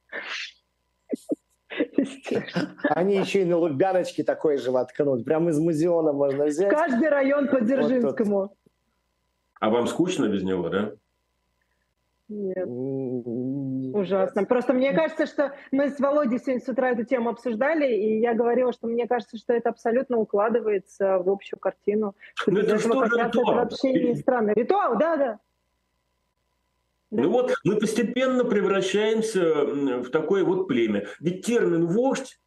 Они еще и на Лубяночке такой же воткнут. Прямо из музеона можно взять. Каждый район по Дзержинскому. Вот а вам скучно без него, да? Нет. Ужасно. Просто мне кажется, что мы с Володей сегодня с утра эту тему обсуждали, и я говорила, что мне кажется, что это абсолютно укладывается в общую картину. Ну это что же Это вообще не странно. Ритуал, да, да. Ну вот мы постепенно превращаемся в такое вот племя. Ведь термин «вождь»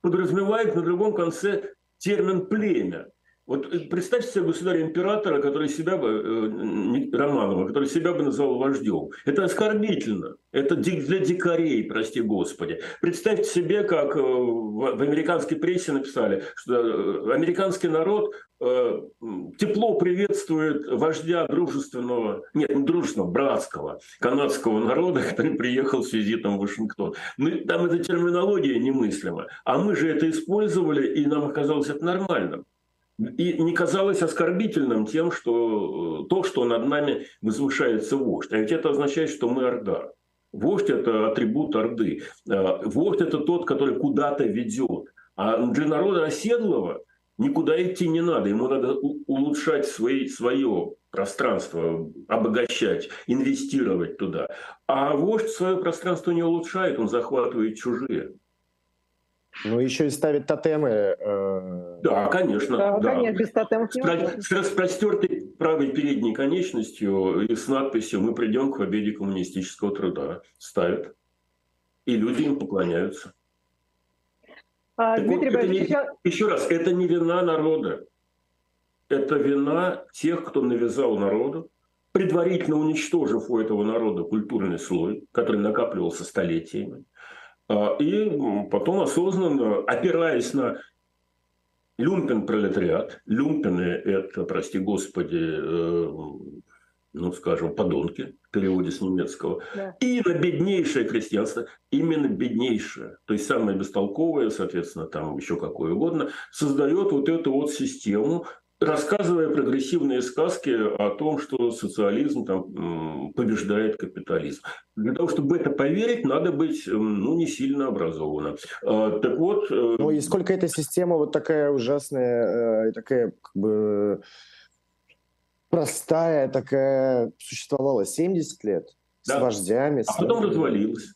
подразумевает на другом конце термин «племя». Вот э, представьте себе государя-императора, который себя бы, э, Романова, который себя бы назвал вождем. Это оскорбительно. Это для дикарей, прости господи. Представьте себе, как э, в американской прессе написали, что американский народ тепло приветствует вождя дружественного, нет, не дружественного, братского канадского народа, (laughs) который приехал с визитом в Вашингтон. Ну, там эта терминология немыслима. А мы же это использовали, и нам оказалось это нормальным. И не казалось оскорбительным тем, что э, то, что над нами возвышается вождь. А ведь это означает, что мы Орда. Вождь – это атрибут Орды. Э, вождь – это тот, который куда-то ведет. А для народа оседлого никуда идти не надо. Ему надо улучшать свои, свое пространство, обогащать, инвестировать туда. А вождь свое пространство не улучшает, он захватывает чужие. Ну, еще и ставит тотемы. Э... Да, конечно. Да, да. конечно, без тотемов не с, с распростертой правой передней конечностью и с надписью «Мы придем к победе коммунистического труда». Ставят. И люди им поклоняются. А, Дмитрий вот, не, сейчас... Еще раз, это не вина народа. Это вина тех, кто навязал народу, предварительно уничтожив у этого народа культурный слой, который накапливался столетиями и потом осознанно, опираясь на люмпен пролетариат, люмпены – это, прости господи, э, ну, скажем, подонки, в переводе с немецкого, да. и на беднейшее крестьянство, именно беднейшее, то есть самое бестолковое, соответственно, там еще какое угодно, создает вот эту вот систему, рассказывая прогрессивные сказки о том, что социализм там, побеждает капитализм. Для того, чтобы это поверить, надо быть ну, не сильно образованным. А, так вот... Э, ну и сколько эта система вот такая ужасная, э, такая как бы простая, такая существовала 70 лет да. с вождями. А потом развалилась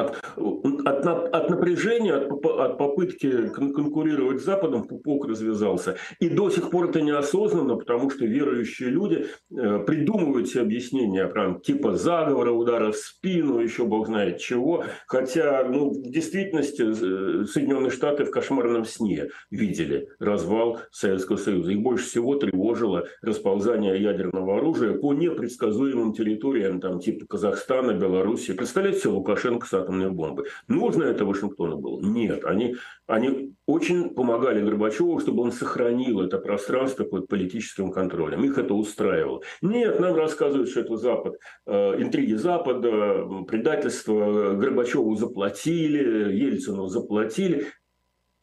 от, от, от напряжения, от, от попытки конкурировать с Западом пупок развязался. И до сих пор это неосознанно, потому что верующие люди э, придумывают себе объяснения, прям типа заговора, удара в спину, еще бог знает чего. Хотя ну, в действительности э, Соединенные Штаты в кошмарном сне видели развал Советского Союза. Их больше всего тревожило расползание ядерного оружия по непредсказуемым территориям, там, типа Казахстана, Белоруссии. Представляете Лукашенко с атомные бомбы. Нужно это Вашингтону было? Нет. Они, они очень помогали Горбачеву, чтобы он сохранил это пространство под политическим контролем. Их это устраивало. Нет, нам рассказывают, что это Запад, э, интриги Запада, предательство Горбачеву заплатили, Ельцину заплатили.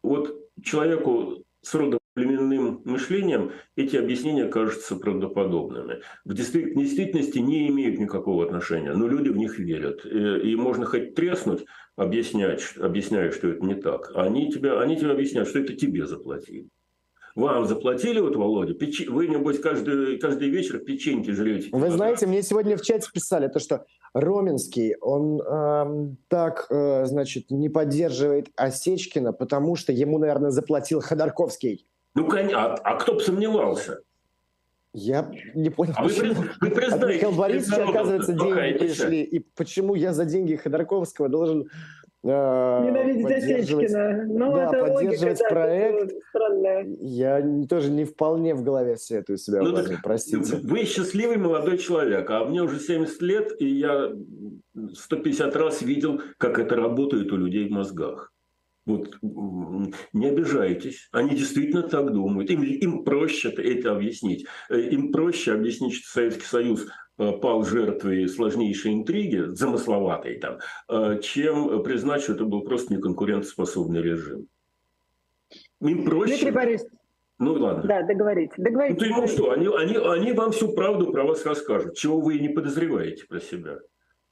Вот человеку с племенным мышлением эти объяснения кажутся правдоподобными. В действительности не имеют никакого отношения, но люди в них верят. И, и можно хоть треснуть, объяснять, объясняя, что это не так. Они тебя, они тебе объясняют, что это тебе заплатили. Вам заплатили, вот, Володя, печ... вы, небось, каждый, каждый вечер печеньки жрете. Вы знаете, мне сегодня в чате писали то, что Роменский, он э, так, э, значит, не поддерживает Осечкина, потому что ему, наверное, заплатил Ходорковский. Ну, а, а кто бы сомневался? Я не понял, а почему вы, вы от Михаила Борисовича, оказывается, деньги пришли, и почему я за деньги Ходорковского должен э, Осечкина. Ну, да, это поддерживать логика, проект. Да, я тоже не вполне в голове все это у себя ну, возьму, простите. Вы счастливый молодой человек, а мне уже 70 лет, и я 150 раз видел, как это работает у людей в мозгах. Вот, не обижайтесь, они действительно так думают. Им, им проще это объяснить. Э, им проще объяснить, что Советский Союз э, пал жертвой сложнейшей интриги, замысловатой там, э, чем признать, что это был просто неконкурентоспособный режим. Им проще... Дмитрий Борисович, ну ладно. Да, договорите. договорите. Ну, ну что, они, они, они вам всю правду про вас расскажут, чего вы и не подозреваете про себя.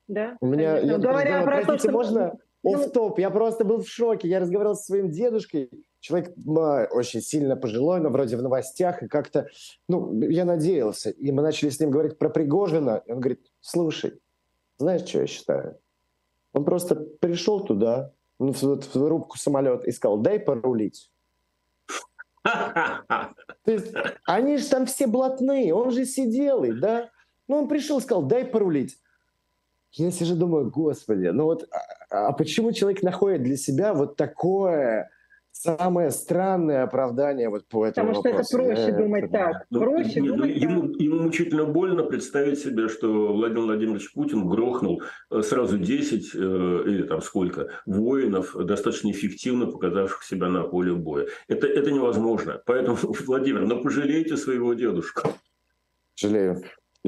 Да. У меня, я, говоря про то, что... можно оф-топ. Я просто был в шоке. Я разговаривал со своим дедушкой. Человек очень сильно пожилой, но вроде в новостях. И как-то, ну, я надеялся. И мы начали с ним говорить про Пригожина. И он говорит, слушай, знаешь, что я считаю? Он просто пришел туда, ну, в, в рубку самолета и сказал, дай порулить. То они же там все блатные, он же сидел, и, да? Ну, он пришел сказал, дай порулить. Я сижу, думаю, господи, ну вот, а, а почему человек находит для себя вот такое самое странное оправдание вот по этому Потому вопросу? что это проще я... думать так. Ну, проще нет, думать ему, так. Ему мучительно больно представить себе, что Владимир Владимирович Путин грохнул э, сразу 10 э, или там сколько воинов, достаточно эффективно показавших себя на поле боя. Это, это невозможно. Поэтому, (laughs) Владимир, ну пожалейте своего дедушку. Жалею.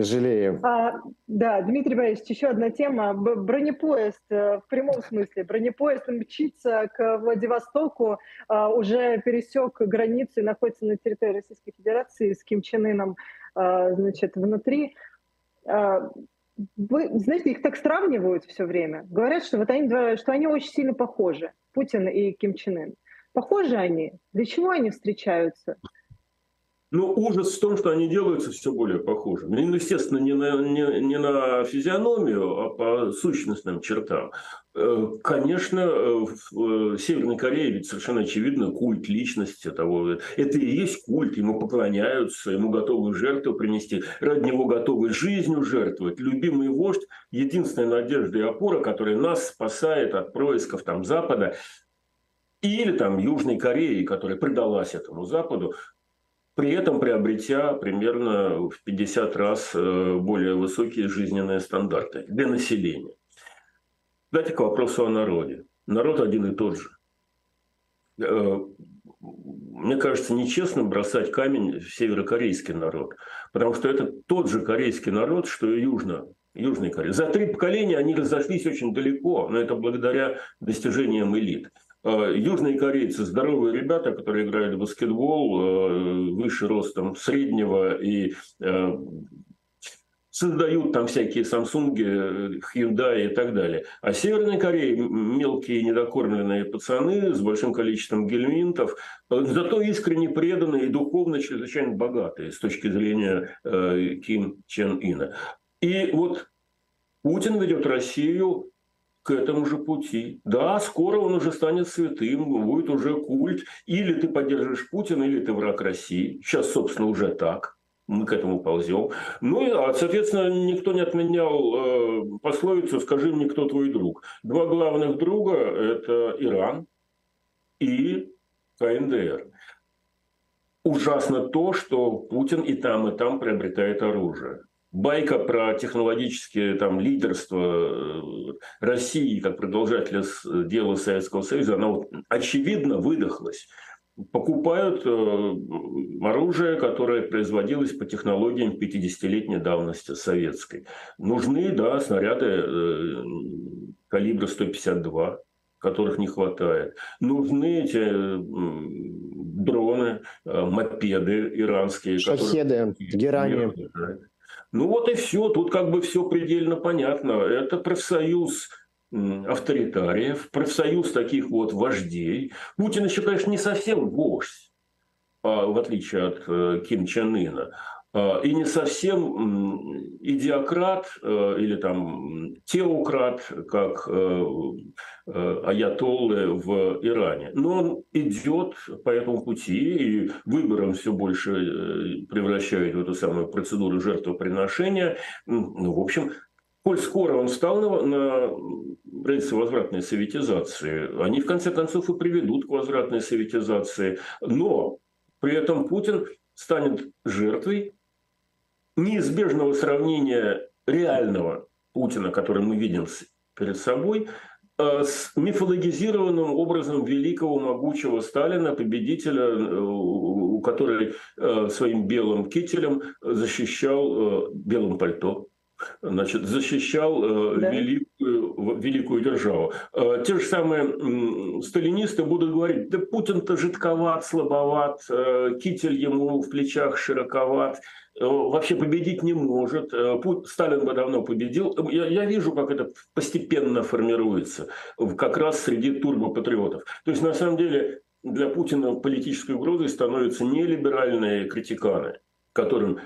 Жалею. А, да, Дмитрий Борисович, еще одна тема. Бронепоезд э, в прямом смысле. Бронепоезд мчится к Владивостоку, а, уже пересек границу и находится на территории Российской Федерации с Ким Чен Ыном, а, значит, внутри. А, вы знаете, их так сравнивают все время. Говорят, что вот они, что они очень сильно похожи, Путин и Ким Чен Ын. Похожи они? Для чего они встречаются? Ну, ужас в том, что они делаются все более похожими. Ну, естественно, не на, не, не на физиономию, а по сущностным чертам. Э, конечно, э, в Северной Корее ведь совершенно очевидно культ личности того. Это и есть культ, ему поклоняются, ему готовы жертву принести, ради него готовы жизнью жертвовать. Любимый вождь – единственная надежда и опора, которая нас спасает от происков там, Запада, или там Южной Кореи, которая предалась этому Западу, при этом приобретя примерно в 50 раз э, более высокие жизненные стандарты для населения. Давайте к вопросу о народе. Народ один и тот же. Э, мне кажется, нечестно бросать камень в северокорейский народ, потому что это тот же корейский народ, что и южно, Южной Кореи. За три поколения они разошлись очень далеко, но это благодаря достижениям элит. Э, южные корейцы здоровые ребята, которые играют в баскетбол, э, выше ростом среднего и э, создают там всякие Samsung, Hyundai и так далее. А Северной Корее мелкие недокормленные пацаны с большим количеством гельминтов, зато искренне преданные и духовно чрезвычайно богатые с точки зрения Ким Чен Ина. И вот Путин ведет Россию к этому же пути. Да, скоро он уже станет святым, будет уже культ. Или ты поддерживаешь Путина, или ты враг России. Сейчас, собственно, уже так. Мы к этому ползем. Ну, и, а, соответственно, никто не отменял э, пословицу «скажи мне, кто твой друг». Два главных друга – это Иран и КНДР. Ужасно то, что Путин и там, и там приобретает оружие байка про технологическое там, лидерство э, России как продолжателя дела Советского Союза, она вот, очевидно выдохлась. Покупают э, оружие, которое производилось по технологиям 50-летней давности советской. Нужны, да, снаряды э, калибра 152, которых не хватает. Нужны эти дроны, мопеды иранские. Шахеды, которые... герани. Ну вот и все, тут как бы все предельно понятно. Это профсоюз авторитариев, профсоюз таких вот вождей. Путин еще, конечно, не совсем вождь, а, в отличие от э, Ким Чен Ына. А, и не совсем идиократ э, или там теократ, как э, э, аятоллы в Иране. Но он идет по этому пути и выбором все больше превращает в эту самую процедуру жертвоприношения. Ну, в общем, Коль скоро он встал на, на рельсы возвратной советизации, они в конце концов и приведут к возвратной советизации. Но при этом Путин станет жертвой неизбежного сравнения реального Путина, который мы видим перед собой, э, с мифологизированным образом великого могучего Сталина, победителя, э, который э, своим белым кителем защищал белым пальто значит, защищал да. великую, великую державу. Те же самые сталинисты будут говорить, да Путин-то жидковат, слабоват, китель ему в плечах широковат, вообще победить не может. Э, Сталин бы давно победил. Я, я вижу, как это постепенно формируется, как раз среди турбопатриотов. То есть, на самом деле, для Путина политической угрозой становятся не либеральные критиканы, которым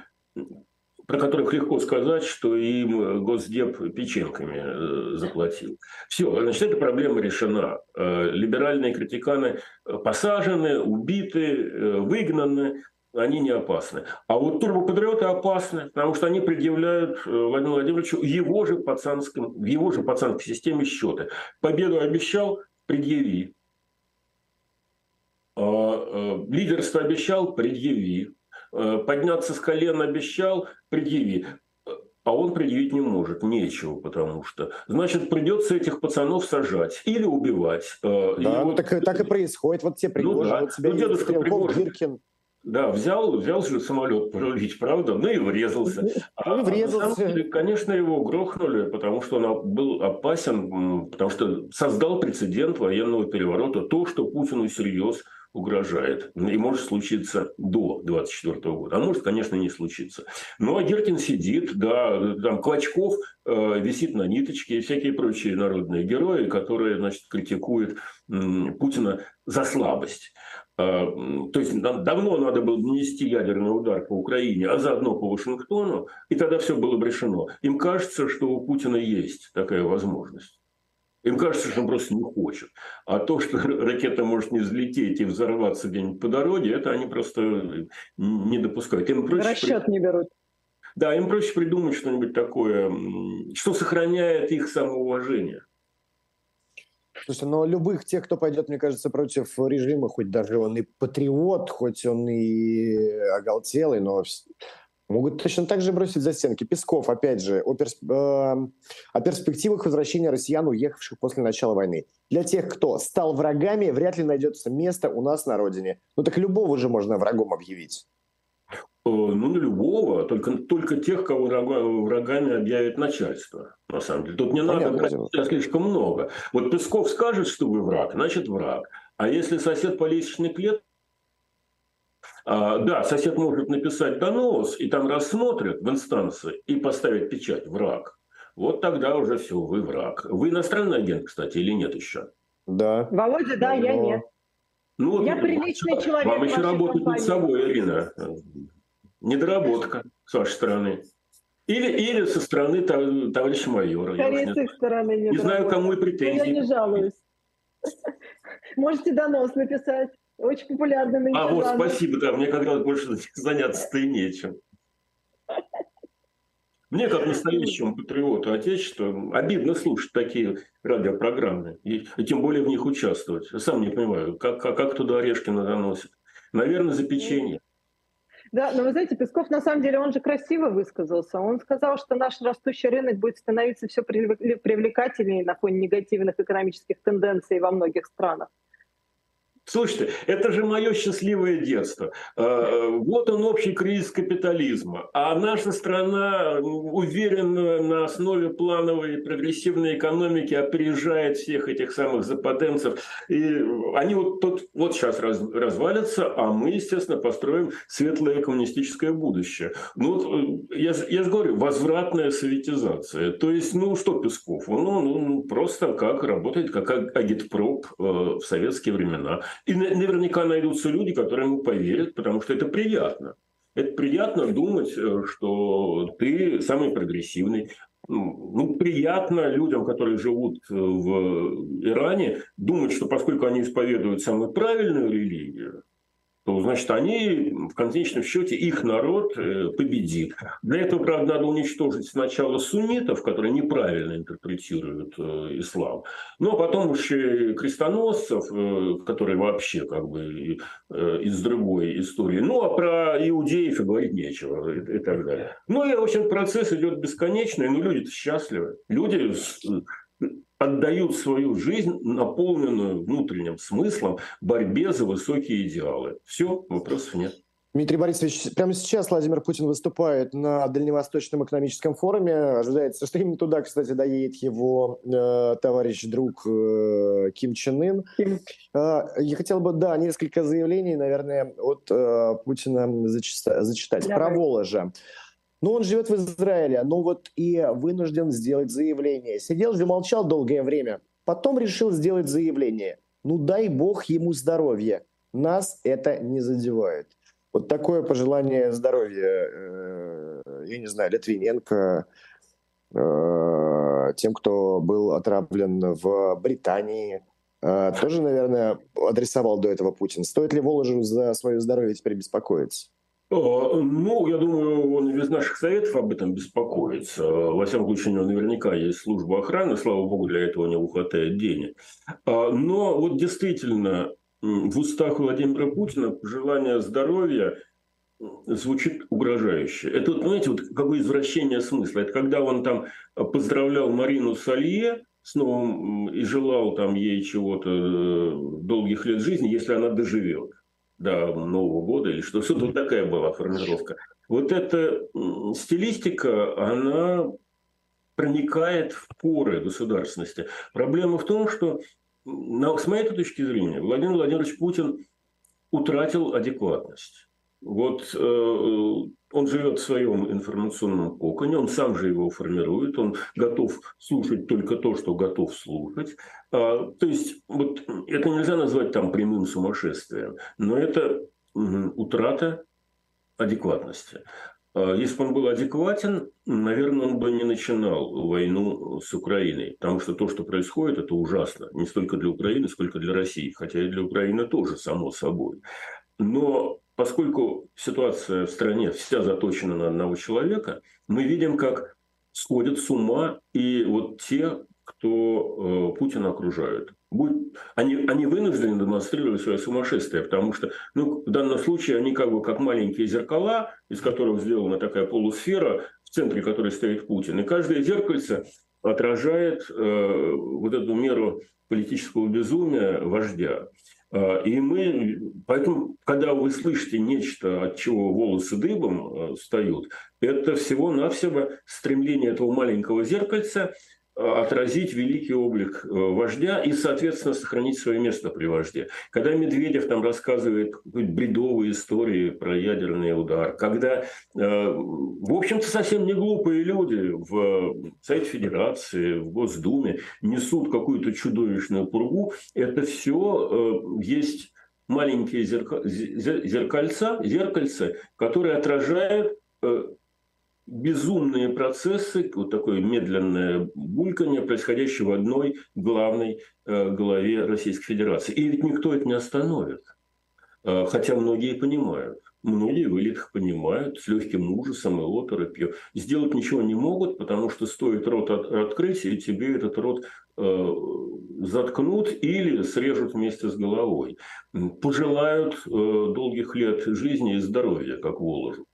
про которых легко сказать, что им Госдеп печенками э, заплатил. Все, значит, эта проблема решена. Э, либеральные критиканы посажены, убиты, э, выгнаны, они не опасны. А вот турбопатриоты опасны, потому что они предъявляют Владимиру Владимировичу его же пацанском, в его же пацанской системе счеты. Победу обещал, предъяви. А, лидерство обещал, предъяви. Э, подняться с колен обещал, предъяви. А он предъявить не может, нечего, потому что. Значит, придется этих пацанов сажать или убивать. Э, да, ну так, так и происходит. Вот те Пригожин, ну, да. вот ну, дедушка Стрелков, Пригожин. Гиркин. Да, взял, взял же самолет порулить, правда, ну и врезался. А, ну, врезался. На самом деле, конечно, его грохнули, потому что он был опасен, потому что создал прецедент военного переворота, то, что Путину всерьез угрожает. И может случиться до 24 года. А может, конечно, не случиться. Ну, а Геркин сидит, да, там Клочков э, висит на ниточке и всякие прочие народные герои, которые, значит, критикуют э, Путина за слабость. Э, то есть нам давно надо было нанести ядерный удар по Украине, а заодно по Вашингтону, и тогда все было бы решено. Им кажется, что у Путина есть такая возможность. Им кажется, что он просто не хочет. А то, что (laughs) ракета может не взлететь и взорваться где-нибудь по дороге, это они просто не допускают. Им проще Расчет при... не берут. Да, им проще придумать что-нибудь такое, что сохраняет их самоуважение. Слушай, но любых тех, кто пойдет, мне кажется, против режима, хоть даже он и патриот, хоть он и оголтелый, но Могут точно так же бросить за стенки. Песков, опять же, о, перс... э, о перспективах возвращения россиян, уехавших после начала войны. Для тех, кто стал врагами, вряд ли найдется место у нас на родине. Ну так любого же можно врагом объявить. Ну, на любого, только, только тех, кого врагами объявит начальство, на самом деле. Тут не Понятно, надо брать слишком много. Вот Песков скажет, что вы враг, значит враг. А если сосед по лестничной клетке, а, да, сосед может написать донос, и там рассмотрят в инстанции и поставить печать «враг». Вот тогда уже все, вы враг. Вы иностранный агент, кстати, или нет еще? Да. Володя, да, Но... я нет. Ну, я приличный вам, человек. Вам еще работать над собой, Ирина. Недоработка с вашей стороны. Или, или со стороны товарища майора. Скорее с их стороны. Не знаю, кому и претензии. Я не жалуюсь. Можете донос написать. Очень популярный на А вот, спасибо, да, мне как раз больше заняться-то и нечем. Мне, как настоящему патриоту Отечества, обидно слушать такие радиопрограммы, и, и тем более в них участвовать. Я сам не понимаю, как, как, как туда Орешкина доносят. Наверное, за печенье. Да, но вы знаете, Песков на самом деле, он же красиво высказался. Он сказал, что наш растущий рынок будет становиться все привлекательнее на фоне негативных экономических тенденций во многих странах. Слушайте, это же мое счастливое детство. А, вот он общий кризис капитализма. А наша страна уверенно на основе плановой прогрессивной экономики опережает всех этих самых западенцев. И они вот, тут, вот сейчас раз, развалятся, а мы, естественно, построим светлое коммунистическое будущее. Ну, вот, я, я же говорю, возвратная советизация. То есть, ну, что Песков? Он ну, ну, просто как работает, как агитпроп э, в советские времена. И наверняка найдутся люди, которые ему поверят, потому что это приятно. Это приятно думать, э, что ты самый прогрессивный. Ну, приятно людям, которые живут э, в Иране, думать, что поскольку они исповедуют самую правильную религию, то, значит, они в конечном счете, их народ э, победит. Для этого, правда, надо уничтожить сначала суннитов, которые неправильно интерпретируют э, ислам, но потом еще крестоносцев, э, которые вообще как бы из другой истории. Ну, а про иудеев и говорить нечего и, и так далее. Ну, и, в общем, процесс идет бесконечный, но люди счастливы. Люди отдают свою жизнь, наполненную внутренним смыслом, борьбе за высокие идеалы. Все, вопросов нет. Дмитрий Борисович, прямо сейчас Владимир Путин выступает на Дальневосточном экономическом форуме. Ожидается, что именно туда, кстати, доедет его э, товарищ, друг э, Ким Чен Ын. Э, я хотел бы, да, несколько заявлений, наверное, от э, Путина зачитать. зачитать. Про Воложа. Ну, он живет в Израиле, ну вот и вынужден сделать заявление. Сидел же, молчал долгое время. Потом решил сделать заявление. Ну, дай бог ему здоровья. Нас это не задевает. Вот такое пожелание здоровья, э, я не знаю, Литвиненко, э, тем, кто был отравлен в Британии, э, тоже, наверное, адресовал до этого Путин. Стоит ли Воложу за свое здоровье теперь беспокоиться? Ну, я думаю, он без наших советов об этом беспокоится. Во всяком случае, у него наверняка есть служба охраны, слава богу, для этого него хватает денег. А, но вот действительно, в устах Владимира Путина желание здоровья звучит угрожающе. Это, понимаете, вот какое извращение смысла. Это когда он там поздравлял Марину Салье с новым и желал там ей чего-то э, долгих лет жизни, если она доживет до Нового года или что. Что-то вот такая была формировка. Вот эта стилистика, она проникает в поры государственности. Проблема в том, что, с моей точки зрения, Владимир Владимирович Путин утратил адекватность. Вот э, он живет в своем информационном коконе, он сам же его формирует, он готов слушать только то, что готов слушать. А, то есть вот это нельзя назвать там прямым сумасшествием, но это утрата адекватности. А, если бы он был адекватен, наверное, он бы не начинал войну с Украиной, потому что то, что происходит, это ужасно. Не столько для Украины, сколько для России, хотя и для Украины тоже, само собой. Но поскольку ситуация в стране вся заточена на одного человека, мы видим, как сходят с ума и вот те, кто э, Путина окружают. Будь, они, они вынуждены демонстрировать свое сумасшествие, потому что ну, в данном случае они как бы как маленькие зеркала, из которых сделана такая полусфера, в центре которой стоит Путин. И каждое зеркальце отражает э, вот эту меру политического безумия вождя. А, и мы, поэтому, когда вы слышите нечто, от чего волосы дыбом э, встают, это всего-навсего стремление этого маленького зеркальца отразить великий облик э, вождя и, соответственно, сохранить свое место при вожде. Когда Медведев там рассказывает бредовые истории про ядерный удар, когда, э, в общем-то, совсем не глупые люди в Совете Федерации, в Госдуме несут какую-то чудовищную пургу, это все э, есть маленькие зеркальца, зеркальца, которые отражают безумные процессы, вот такое медленное бульканье, происходящее в одной главной э, голове Российской Федерации. И ведь никто это не остановит. Э, хотя многие понимают. Многие в элитах понимают с легким ужасом и оторопью. Сделать ничего не могут, потому что стоит рот от, открыть, и тебе этот рот э, заткнут или срежут вместе с головой. Пожелают э, долгих лет жизни и здоровья, как Воложу.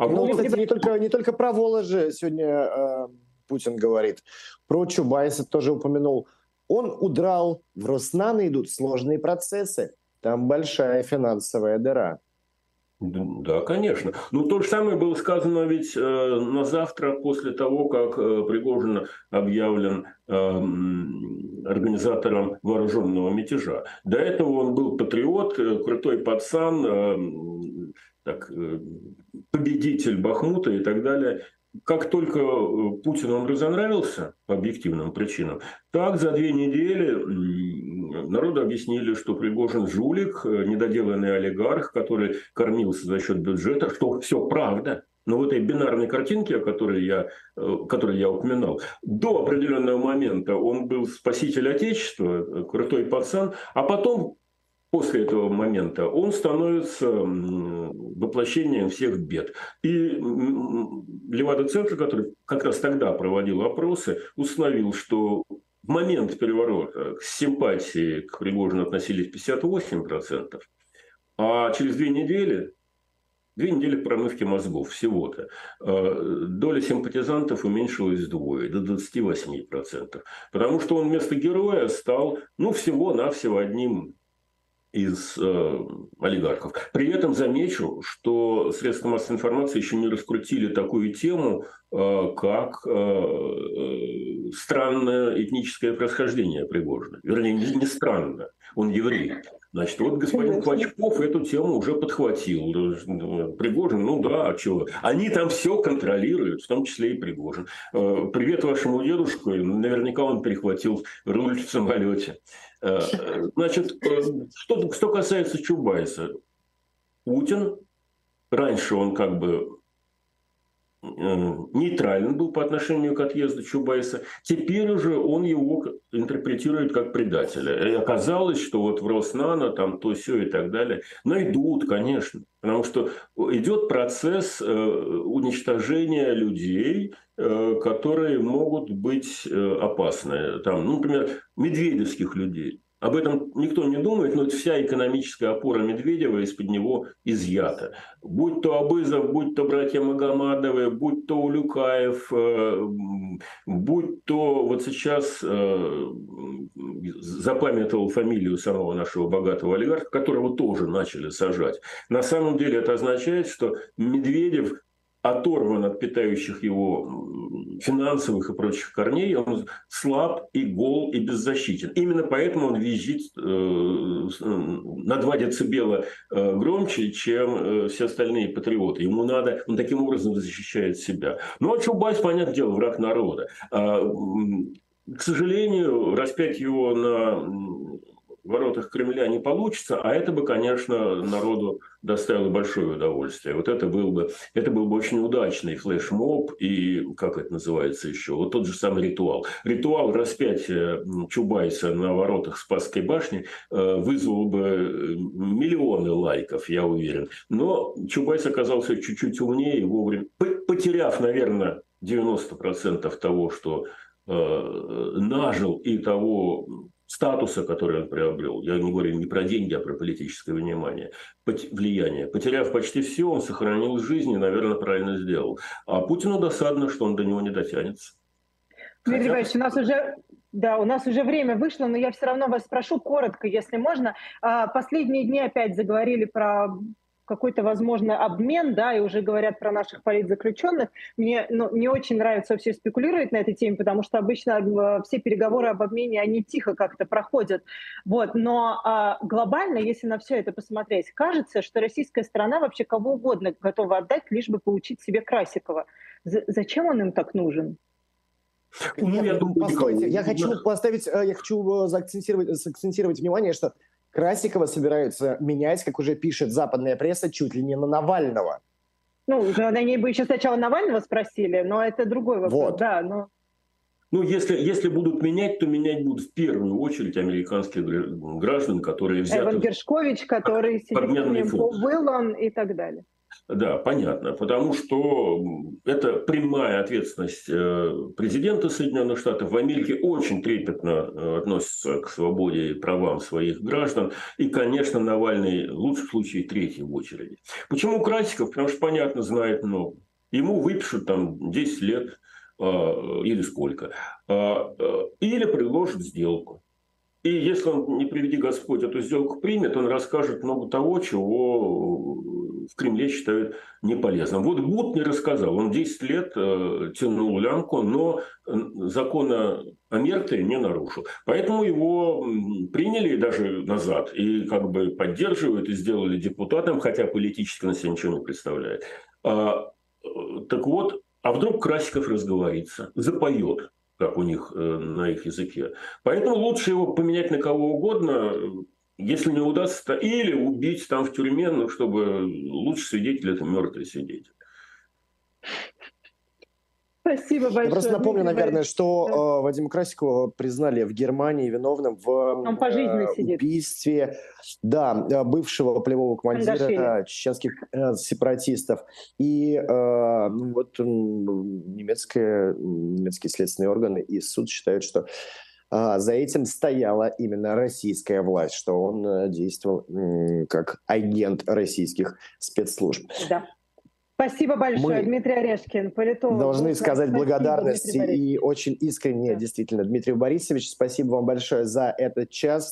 А ну, кстати, не только, не только про Воложи сегодня э, Путин говорит. Про Чубайса тоже упомянул. Он удрал, в Роснано идут сложные процессы. Там большая финансовая дыра. Да, конечно. Ну, то же самое было сказано ведь э, на завтра после того, как э, Пригожин объявлен э, организатором вооруженного мятежа. До этого он был патриот, э, крутой пацан, э, так, э, победитель Бахмута и так далее. Как только э, Путину он разонравился по объективным причинам, так за две недели народу объяснили, что Пригожин жулик, э, недоделанный олигарх, который кормился за счет бюджета, что все правда. Но в этой бинарной картинке, о которой я, которой я упоминал, до определенного момента он был спаситель Отечества, крутой пацан, а потом после этого момента он становится воплощением всех бед. И Левада-центр, который как раз тогда проводил опросы, установил, что в момент переворота к симпатии к Пригожину относились 58%, а через две недели Две недели промывки мозгов всего-то. А, доля симпатизантов уменьшилась вдвое, до 28%. Потому что он вместо героя стал, ну, всего-навсего одним из э, олигархов. При этом замечу, что средства массовой информации еще не раскрутили такую тему, э, как э, э странное этническое происхождение Пригожина. Вернее, не, не странно, он еврей. Значит, вот господин Клочков эту тему уже подхватил. Пригожин, ну да, а чего? Они там все контролируют, в том числе и Пригожин. Э, привет вашему дедушку. Наверняка он перехватил руль в самолете. Э, значит, э, что, что касается Чубайса. Путин, раньше он как бы нейтрален был по отношению к отъезду Чубайса. Теперь уже он его интерпретирует как предателя. И оказалось, что вот в Роснано там то все и так далее найдут, конечно. Потому что идет процесс э, уничтожения людей, э, которые могут быть э, опасны. Там, ну, например, медведевских людей. Об этом никто не думает, но вся экономическая опора Медведева из-под него изъята. Будь то Абызов, будь то братья Магомадовы, будь то Улюкаев, э, будь то вот сейчас э, запамятовал фамилию самого нашего богатого олигарха, которого тоже начали сажать. На самом деле это означает, что Медведев оторван от питающих его финансовых и прочих корней, он слаб и гол и беззащитен. Именно поэтому он визжит э, на 2 децибела э, громче, чем э, все остальные патриоты. Ему надо, он таким образом защищает себя. Ну а Чубайс, понятное дело, враг народа. А, к сожалению, распять его на воротах Кремля не получится, а это бы, конечно, народу доставило большое удовольствие. Вот это был бы, это был бы очень удачный флешмоб и, как это называется еще, вот тот же самый ритуал. Ритуал распятия Чубайса на воротах Спасской башни э, вызвал бы миллионы лайков, я уверен. Но Чубайс оказался чуть-чуть умнее вовремя, потеряв, наверное, 90% того, что э, нажил и того статуса, который он приобрел, я не говорю не про деньги, а про политическое внимание, влияние. Потеряв почти все, он сохранил жизнь и, наверное, правильно сделал. А Путину досадно, что он до него не дотянется. Дмитрий Хотя... у нас уже Да, у нас уже время вышло, но я все равно вас спрошу коротко, если можно. А, последние дни опять заговорили про какой-то, возможно, обмен, да, и уже говорят про наших политзаключенных. Мне ну, не очень нравится вообще спекулировать на этой теме, потому что обычно э, все переговоры об обмене, они тихо как-то проходят. Вот. Но а, глобально, если на все это посмотреть, кажется, что российская страна вообще кого угодно готова отдать, лишь бы получить себе Красикова. З- зачем он им так нужен? Ну, я, думаю, постойте, я хочу поставить, э, я хочу э, заакцентировать, заакцентировать внимание, что Красикова собираются менять, как уже пишет западная пресса, чуть ли не на Навального. Ну, они бы еще сначала Навального спросили, но это другой вопрос. Вот. Да, но... Ну, если, если будут менять, то менять будут в первую очередь американских граждан, которые взяты... Эван Гершкович, который сидит в Уиллон и так далее. Да, понятно, потому что это прямая ответственность э, президента Соединенных Штатов. В Америке очень трепетно э, относятся к свободе и правам своих граждан. И, конечно, Навальный в лучшем случае третий в очереди. Почему Красиков? Потому что, понятно, знает много. Ему выпишут там 10 лет э, или сколько. Или предложат сделку. И если он, не приведи Господь, эту сделку примет, он расскажет много того, чего в Кремле считают неполезным. Вот Гуд не рассказал. Он 10 лет э, тянул лямку, но закона о Мерте не нарушил. Поэтому его приняли даже назад и как бы поддерживают и сделали депутатом, хотя политически на себя ничего не представляет. А, э, так вот, а вдруг Красиков разговорится, запоет как у них э, на их языке. Поэтому лучше его поменять на кого угодно, если не удастся, то или убить там в тюрьме, ну, чтобы лучше свидетель это мертвый свидетель. Спасибо большое. Я просто напомню, наверное, что э, Вадима Красикова признали в Германии виновным в Он э, убийстве да, э, бывшего полевого командира Андашвили. чеченских э, сепаратистов. И э, ну, вот немецкие, немецкие следственные органы и суд считают, что э, за этим стояла именно российская власть, что он э, действовал как агент российских спецслужб. Да. Спасибо большое, Мы Дмитрий Орешкин, политолог. Должны сказать Спасибо, благодарности и очень искренне, да. действительно, Дмитрий Борисович, спасибо вам большое за этот час.